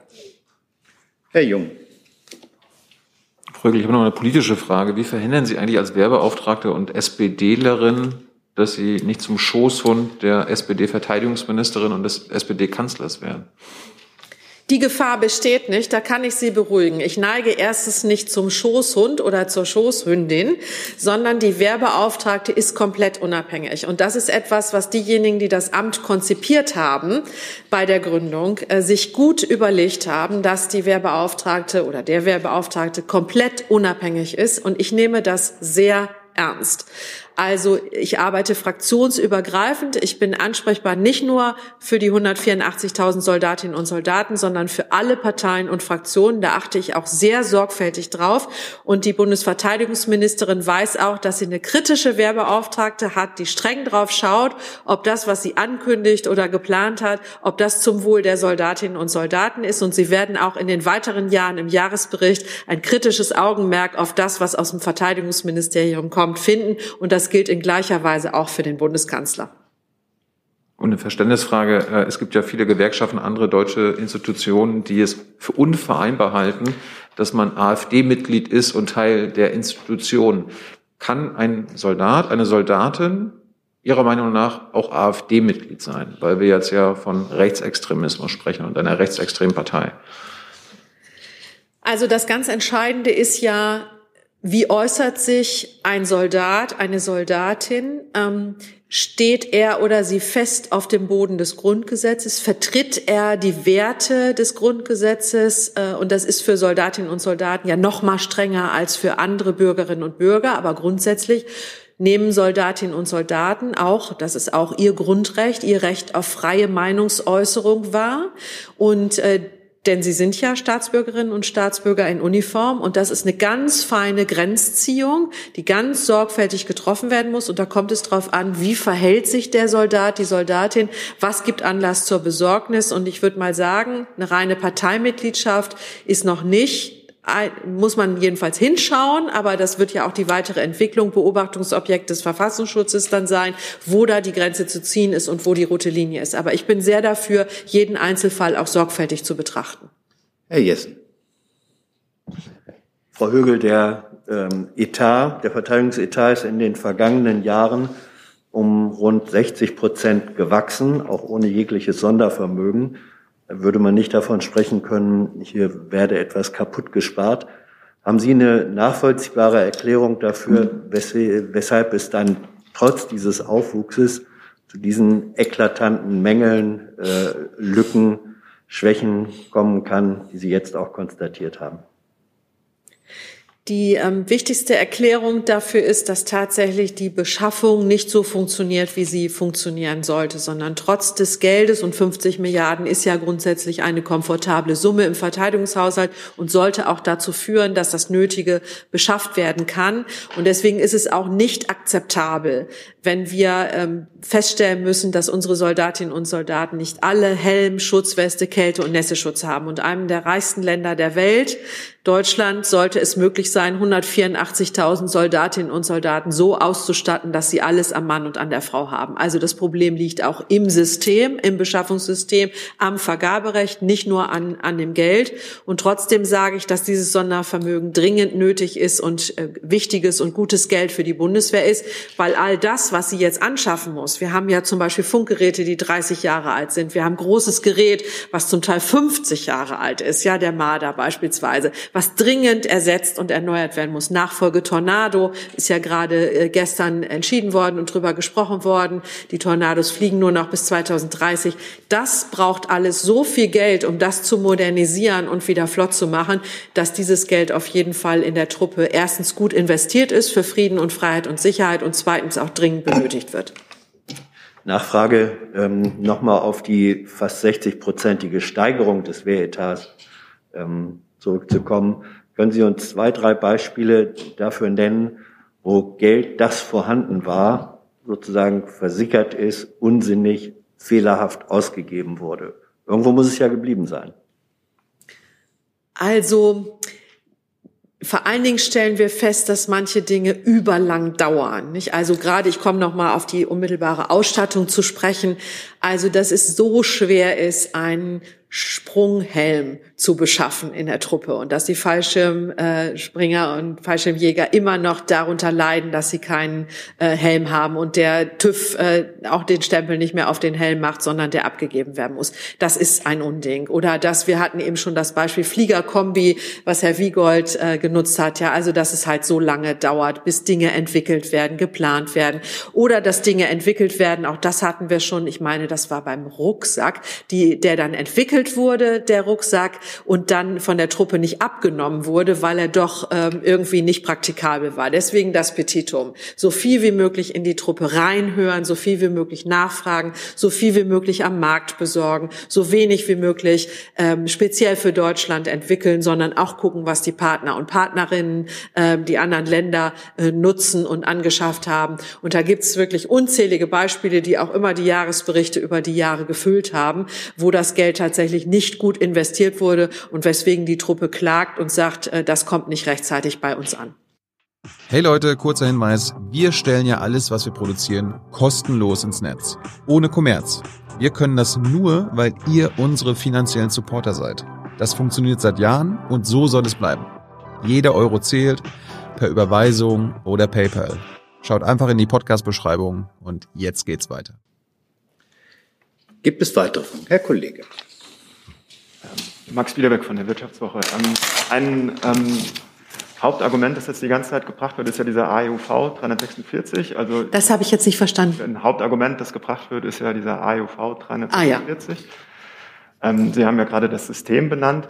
Herr Jung. Frau Rögel, ich habe noch eine politische Frage. Wie verhindern Sie eigentlich als Werbeauftragte und SPDlerin, dass Sie nicht zum Schoßhund der SPD-Verteidigungsministerin und des SPD-Kanzlers werden? Die Gefahr besteht nicht, da kann ich Sie beruhigen. Ich neige erstens nicht zum Schoßhund oder zur Schoßhündin, sondern die Werbeauftragte ist komplett unabhängig. Und das ist etwas, was diejenigen, die das Amt konzipiert haben bei der Gründung, äh, sich gut überlegt haben, dass die Werbeauftragte oder der Werbeauftragte komplett unabhängig ist. Und ich nehme das sehr ernst. Also ich arbeite fraktionsübergreifend. Ich bin ansprechbar nicht nur für die 184.000 Soldatinnen und Soldaten, sondern für alle Parteien und Fraktionen. Da achte ich auch sehr sorgfältig drauf. Und die Bundesverteidigungsministerin weiß auch, dass sie eine kritische Werbeauftragte hat, die streng drauf schaut, ob das, was sie ankündigt oder geplant hat, ob das zum Wohl der Soldatinnen und Soldaten ist. Und sie werden auch in den weiteren Jahren im Jahresbericht ein kritisches Augenmerk auf das, was aus dem Verteidigungsministerium kommt, finden. Und das das gilt in gleicher Weise auch für den Bundeskanzler. Und eine Verständnisfrage. Äh, es gibt ja viele Gewerkschaften, andere deutsche Institutionen, die es für unvereinbar halten, dass man AfD-Mitglied ist und Teil der Institution. Kann ein Soldat, eine Soldatin Ihrer Meinung nach auch AfD-Mitglied sein? Weil wir jetzt ja von Rechtsextremismus sprechen und einer rechtsextremen Partei. Also das ganz Entscheidende ist ja, wie äußert sich ein Soldat, eine Soldatin? Ähm, steht er oder sie fest auf dem Boden des Grundgesetzes? Vertritt er die Werte des Grundgesetzes? Äh, und das ist für Soldatinnen und Soldaten ja noch mal strenger als für andere Bürgerinnen und Bürger. Aber grundsätzlich nehmen Soldatinnen und Soldaten auch, das ist auch ihr Grundrecht, ihr Recht auf freie Meinungsäußerung wahr. Und äh, denn sie sind ja Staatsbürgerinnen und Staatsbürger in Uniform und das ist eine ganz feine Grenzziehung, die ganz sorgfältig getroffen werden muss. Und da kommt es darauf an, wie verhält sich der Soldat, die Soldatin, was gibt Anlass zur Besorgnis? Und ich würde mal sagen, eine reine Parteimitgliedschaft ist noch nicht muss man jedenfalls hinschauen, aber das wird ja auch die weitere Entwicklung, Beobachtungsobjekt des Verfassungsschutzes dann sein, wo da die Grenze zu ziehen ist und wo die rote Linie ist. Aber ich bin sehr dafür, jeden Einzelfall auch sorgfältig zu betrachten. Herr Jessen. Frau Högel, der ähm, Etat, der Verteidigungsetat ist in den vergangenen Jahren um rund 60 Prozent gewachsen, auch ohne jegliches Sondervermögen würde man nicht davon sprechen können, hier werde etwas kaputt gespart. Haben Sie eine nachvollziehbare Erklärung dafür, weshalb es dann trotz dieses Aufwuchses zu diesen eklatanten Mängeln, äh, Lücken, Schwächen kommen kann, die Sie jetzt auch konstatiert haben? Die ähm, wichtigste Erklärung dafür ist, dass tatsächlich die Beschaffung nicht so funktioniert, wie sie funktionieren sollte, sondern trotz des Geldes und 50 Milliarden ist ja grundsätzlich eine komfortable Summe im Verteidigungshaushalt und sollte auch dazu führen, dass das Nötige beschafft werden kann. Und deswegen ist es auch nicht akzeptabel, wenn wir ähm, feststellen müssen, dass unsere Soldatinnen und Soldaten nicht alle Helm, Schutzweste, Kälte und Nässeschutz haben. Und einem der reichsten Länder der Welt Deutschland sollte es möglich sein, 184.000 Soldatinnen und Soldaten so auszustatten, dass sie alles am Mann und an der Frau haben. Also das Problem liegt auch im System, im Beschaffungssystem, am Vergaberecht, nicht nur an, an dem Geld. Und trotzdem sage ich, dass dieses Sondervermögen dringend nötig ist und äh, wichtiges und gutes Geld für die Bundeswehr ist, weil all das, was sie jetzt anschaffen muss, wir haben ja zum Beispiel Funkgeräte, die 30 Jahre alt sind, wir haben großes Gerät, was zum Teil 50 Jahre alt ist, ja, der Marder beispielsweise was dringend ersetzt und erneuert werden muss. Nachfolge Tornado ist ja gerade äh, gestern entschieden worden und drüber gesprochen worden. Die Tornados fliegen nur noch bis 2030. Das braucht alles so viel Geld, um das zu modernisieren und wieder flott zu machen, dass dieses Geld auf jeden Fall in der Truppe erstens gut investiert ist für Frieden und Freiheit und Sicherheit und zweitens auch dringend benötigt wird. Nachfrage ähm, nochmal auf die fast 60-prozentige Steigerung des Wehretats. Ähm, zurückzukommen. Können Sie uns zwei, drei Beispiele dafür nennen, wo Geld, das vorhanden war, sozusagen versickert ist, unsinnig, fehlerhaft ausgegeben wurde? Irgendwo muss es ja geblieben sein. Also, vor allen Dingen stellen wir fest, dass manche Dinge überlang dauern. Nicht? Also gerade, ich komme noch mal auf die unmittelbare Ausstattung zu sprechen. Also, dass es so schwer ist, einen Sprunghelm zu beschaffen in der Truppe und dass die Fallschirmspringer und Fallschirmjäger immer noch darunter leiden, dass sie keinen äh, Helm haben und der TÜV äh, auch den Stempel nicht mehr auf den Helm macht, sondern der abgegeben werden muss. Das ist ein Unding. Oder dass wir hatten eben schon das Beispiel Fliegerkombi, was Herr Wiegold äh, genutzt hat. Ja, also dass es halt so lange dauert, bis Dinge entwickelt werden, geplant werden oder dass Dinge entwickelt werden. Auch das hatten wir schon. Ich meine, das war beim Rucksack, die, der dann entwickelt wurde, der Rucksack, und dann von der Truppe nicht abgenommen wurde, weil er doch ähm, irgendwie nicht praktikabel war. Deswegen das Petitum. So viel wie möglich in die Truppe reinhören, so viel wie möglich nachfragen, so viel wie möglich am Markt besorgen, so wenig wie möglich ähm, speziell für Deutschland entwickeln, sondern auch gucken, was die Partner und Partnerinnen, ähm, die anderen Länder äh, nutzen und angeschafft haben. Und da gibt es wirklich unzählige Beispiele, die auch immer die Jahresberichte über die Jahre gefüllt haben, wo das Geld tatsächlich nicht gut investiert wurde und weswegen die Truppe klagt und sagt, äh, das kommt nicht rechtzeitig bei uns an. Hey Leute, kurzer Hinweis. Wir stellen ja alles, was wir produzieren, kostenlos ins Netz. Ohne Kommerz. Wir können das nur, weil ihr unsere finanziellen Supporter seid. Das funktioniert seit Jahren und so soll es bleiben. Jeder Euro zählt, per Überweisung oder PayPal. Schaut einfach in die Podcast-Beschreibung und jetzt geht's weiter. Gibt es weitere Fragen? Herr Kollege. Max Biederbeck von der Wirtschaftswoche. Ähm, ein ähm, Hauptargument, das jetzt die ganze Zeit gebracht wird, ist ja dieser AEUV 346. Also das habe ich jetzt nicht verstanden. Ein Hauptargument, das gebracht wird, ist ja dieser AEUV 346. Ah, ja. ähm, Sie haben ja gerade das System benannt.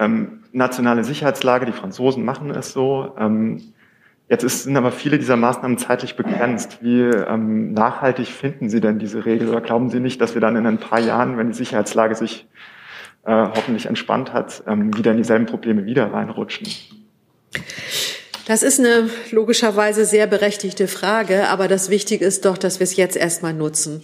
Ähm, nationale Sicherheitslage, die Franzosen machen es so. Ähm, jetzt sind aber viele dieser Maßnahmen zeitlich begrenzt. Wie ähm, nachhaltig finden Sie denn diese Regel? Oder glauben Sie nicht, dass wir dann in ein paar Jahren, wenn die Sicherheitslage sich äh, hoffentlich entspannt hat, ähm, wieder in dieselben Probleme wieder reinrutschen? Das ist eine logischerweise sehr berechtigte Frage, aber das Wichtige ist doch, dass wir es jetzt erstmal nutzen.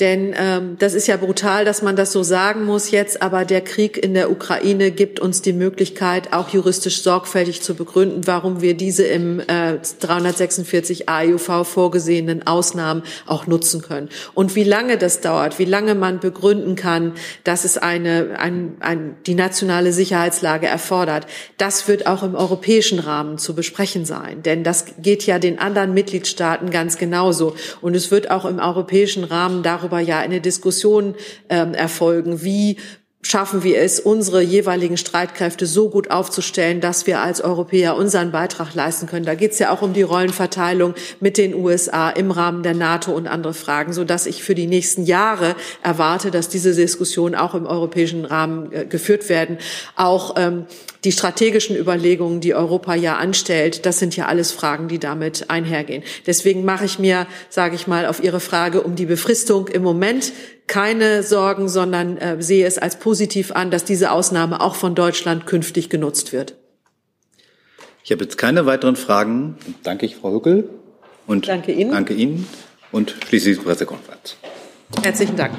Denn ähm, das ist ja brutal, dass man das so sagen muss jetzt, aber der Krieg in der Ukraine gibt uns die Möglichkeit, auch juristisch sorgfältig zu begründen, warum wir diese im äh, 346 AEUV vorgesehenen Ausnahmen auch nutzen können. Und wie lange das dauert, wie lange man begründen kann, dass es eine, ein, ein, die nationale Sicherheitslage erfordert, das wird auch im europäischen Rahmen zu besprechen sein, denn das geht ja den anderen Mitgliedstaaten ganz genauso. Und es wird auch im europäischen Rahmen darüber ja eine Diskussion ähm, erfolgen, wie schaffen wir es, unsere jeweiligen Streitkräfte so gut aufzustellen, dass wir als Europäer unseren Beitrag leisten können. Da geht es ja auch um die Rollenverteilung mit den USA im Rahmen der NATO und andere Fragen, so ich für die nächsten Jahre erwarte, dass diese Diskussionen auch im europäischen Rahmen äh, geführt werden. Auch ähm, die strategischen Überlegungen, die Europa ja anstellt, das sind ja alles Fragen, die damit einhergehen. Deswegen mache ich mir, sage ich mal, auf Ihre Frage um die Befristung im Moment keine Sorgen, sondern äh, sehe es als positiv an, dass diese Ausnahme auch von Deutschland künftig genutzt wird. Ich habe jetzt keine weiteren Fragen. Danke ich, Frau Hückel. Und danke Ihnen. Danke Ihnen. Und schließe die Pressekonferenz. Herzlichen Dank.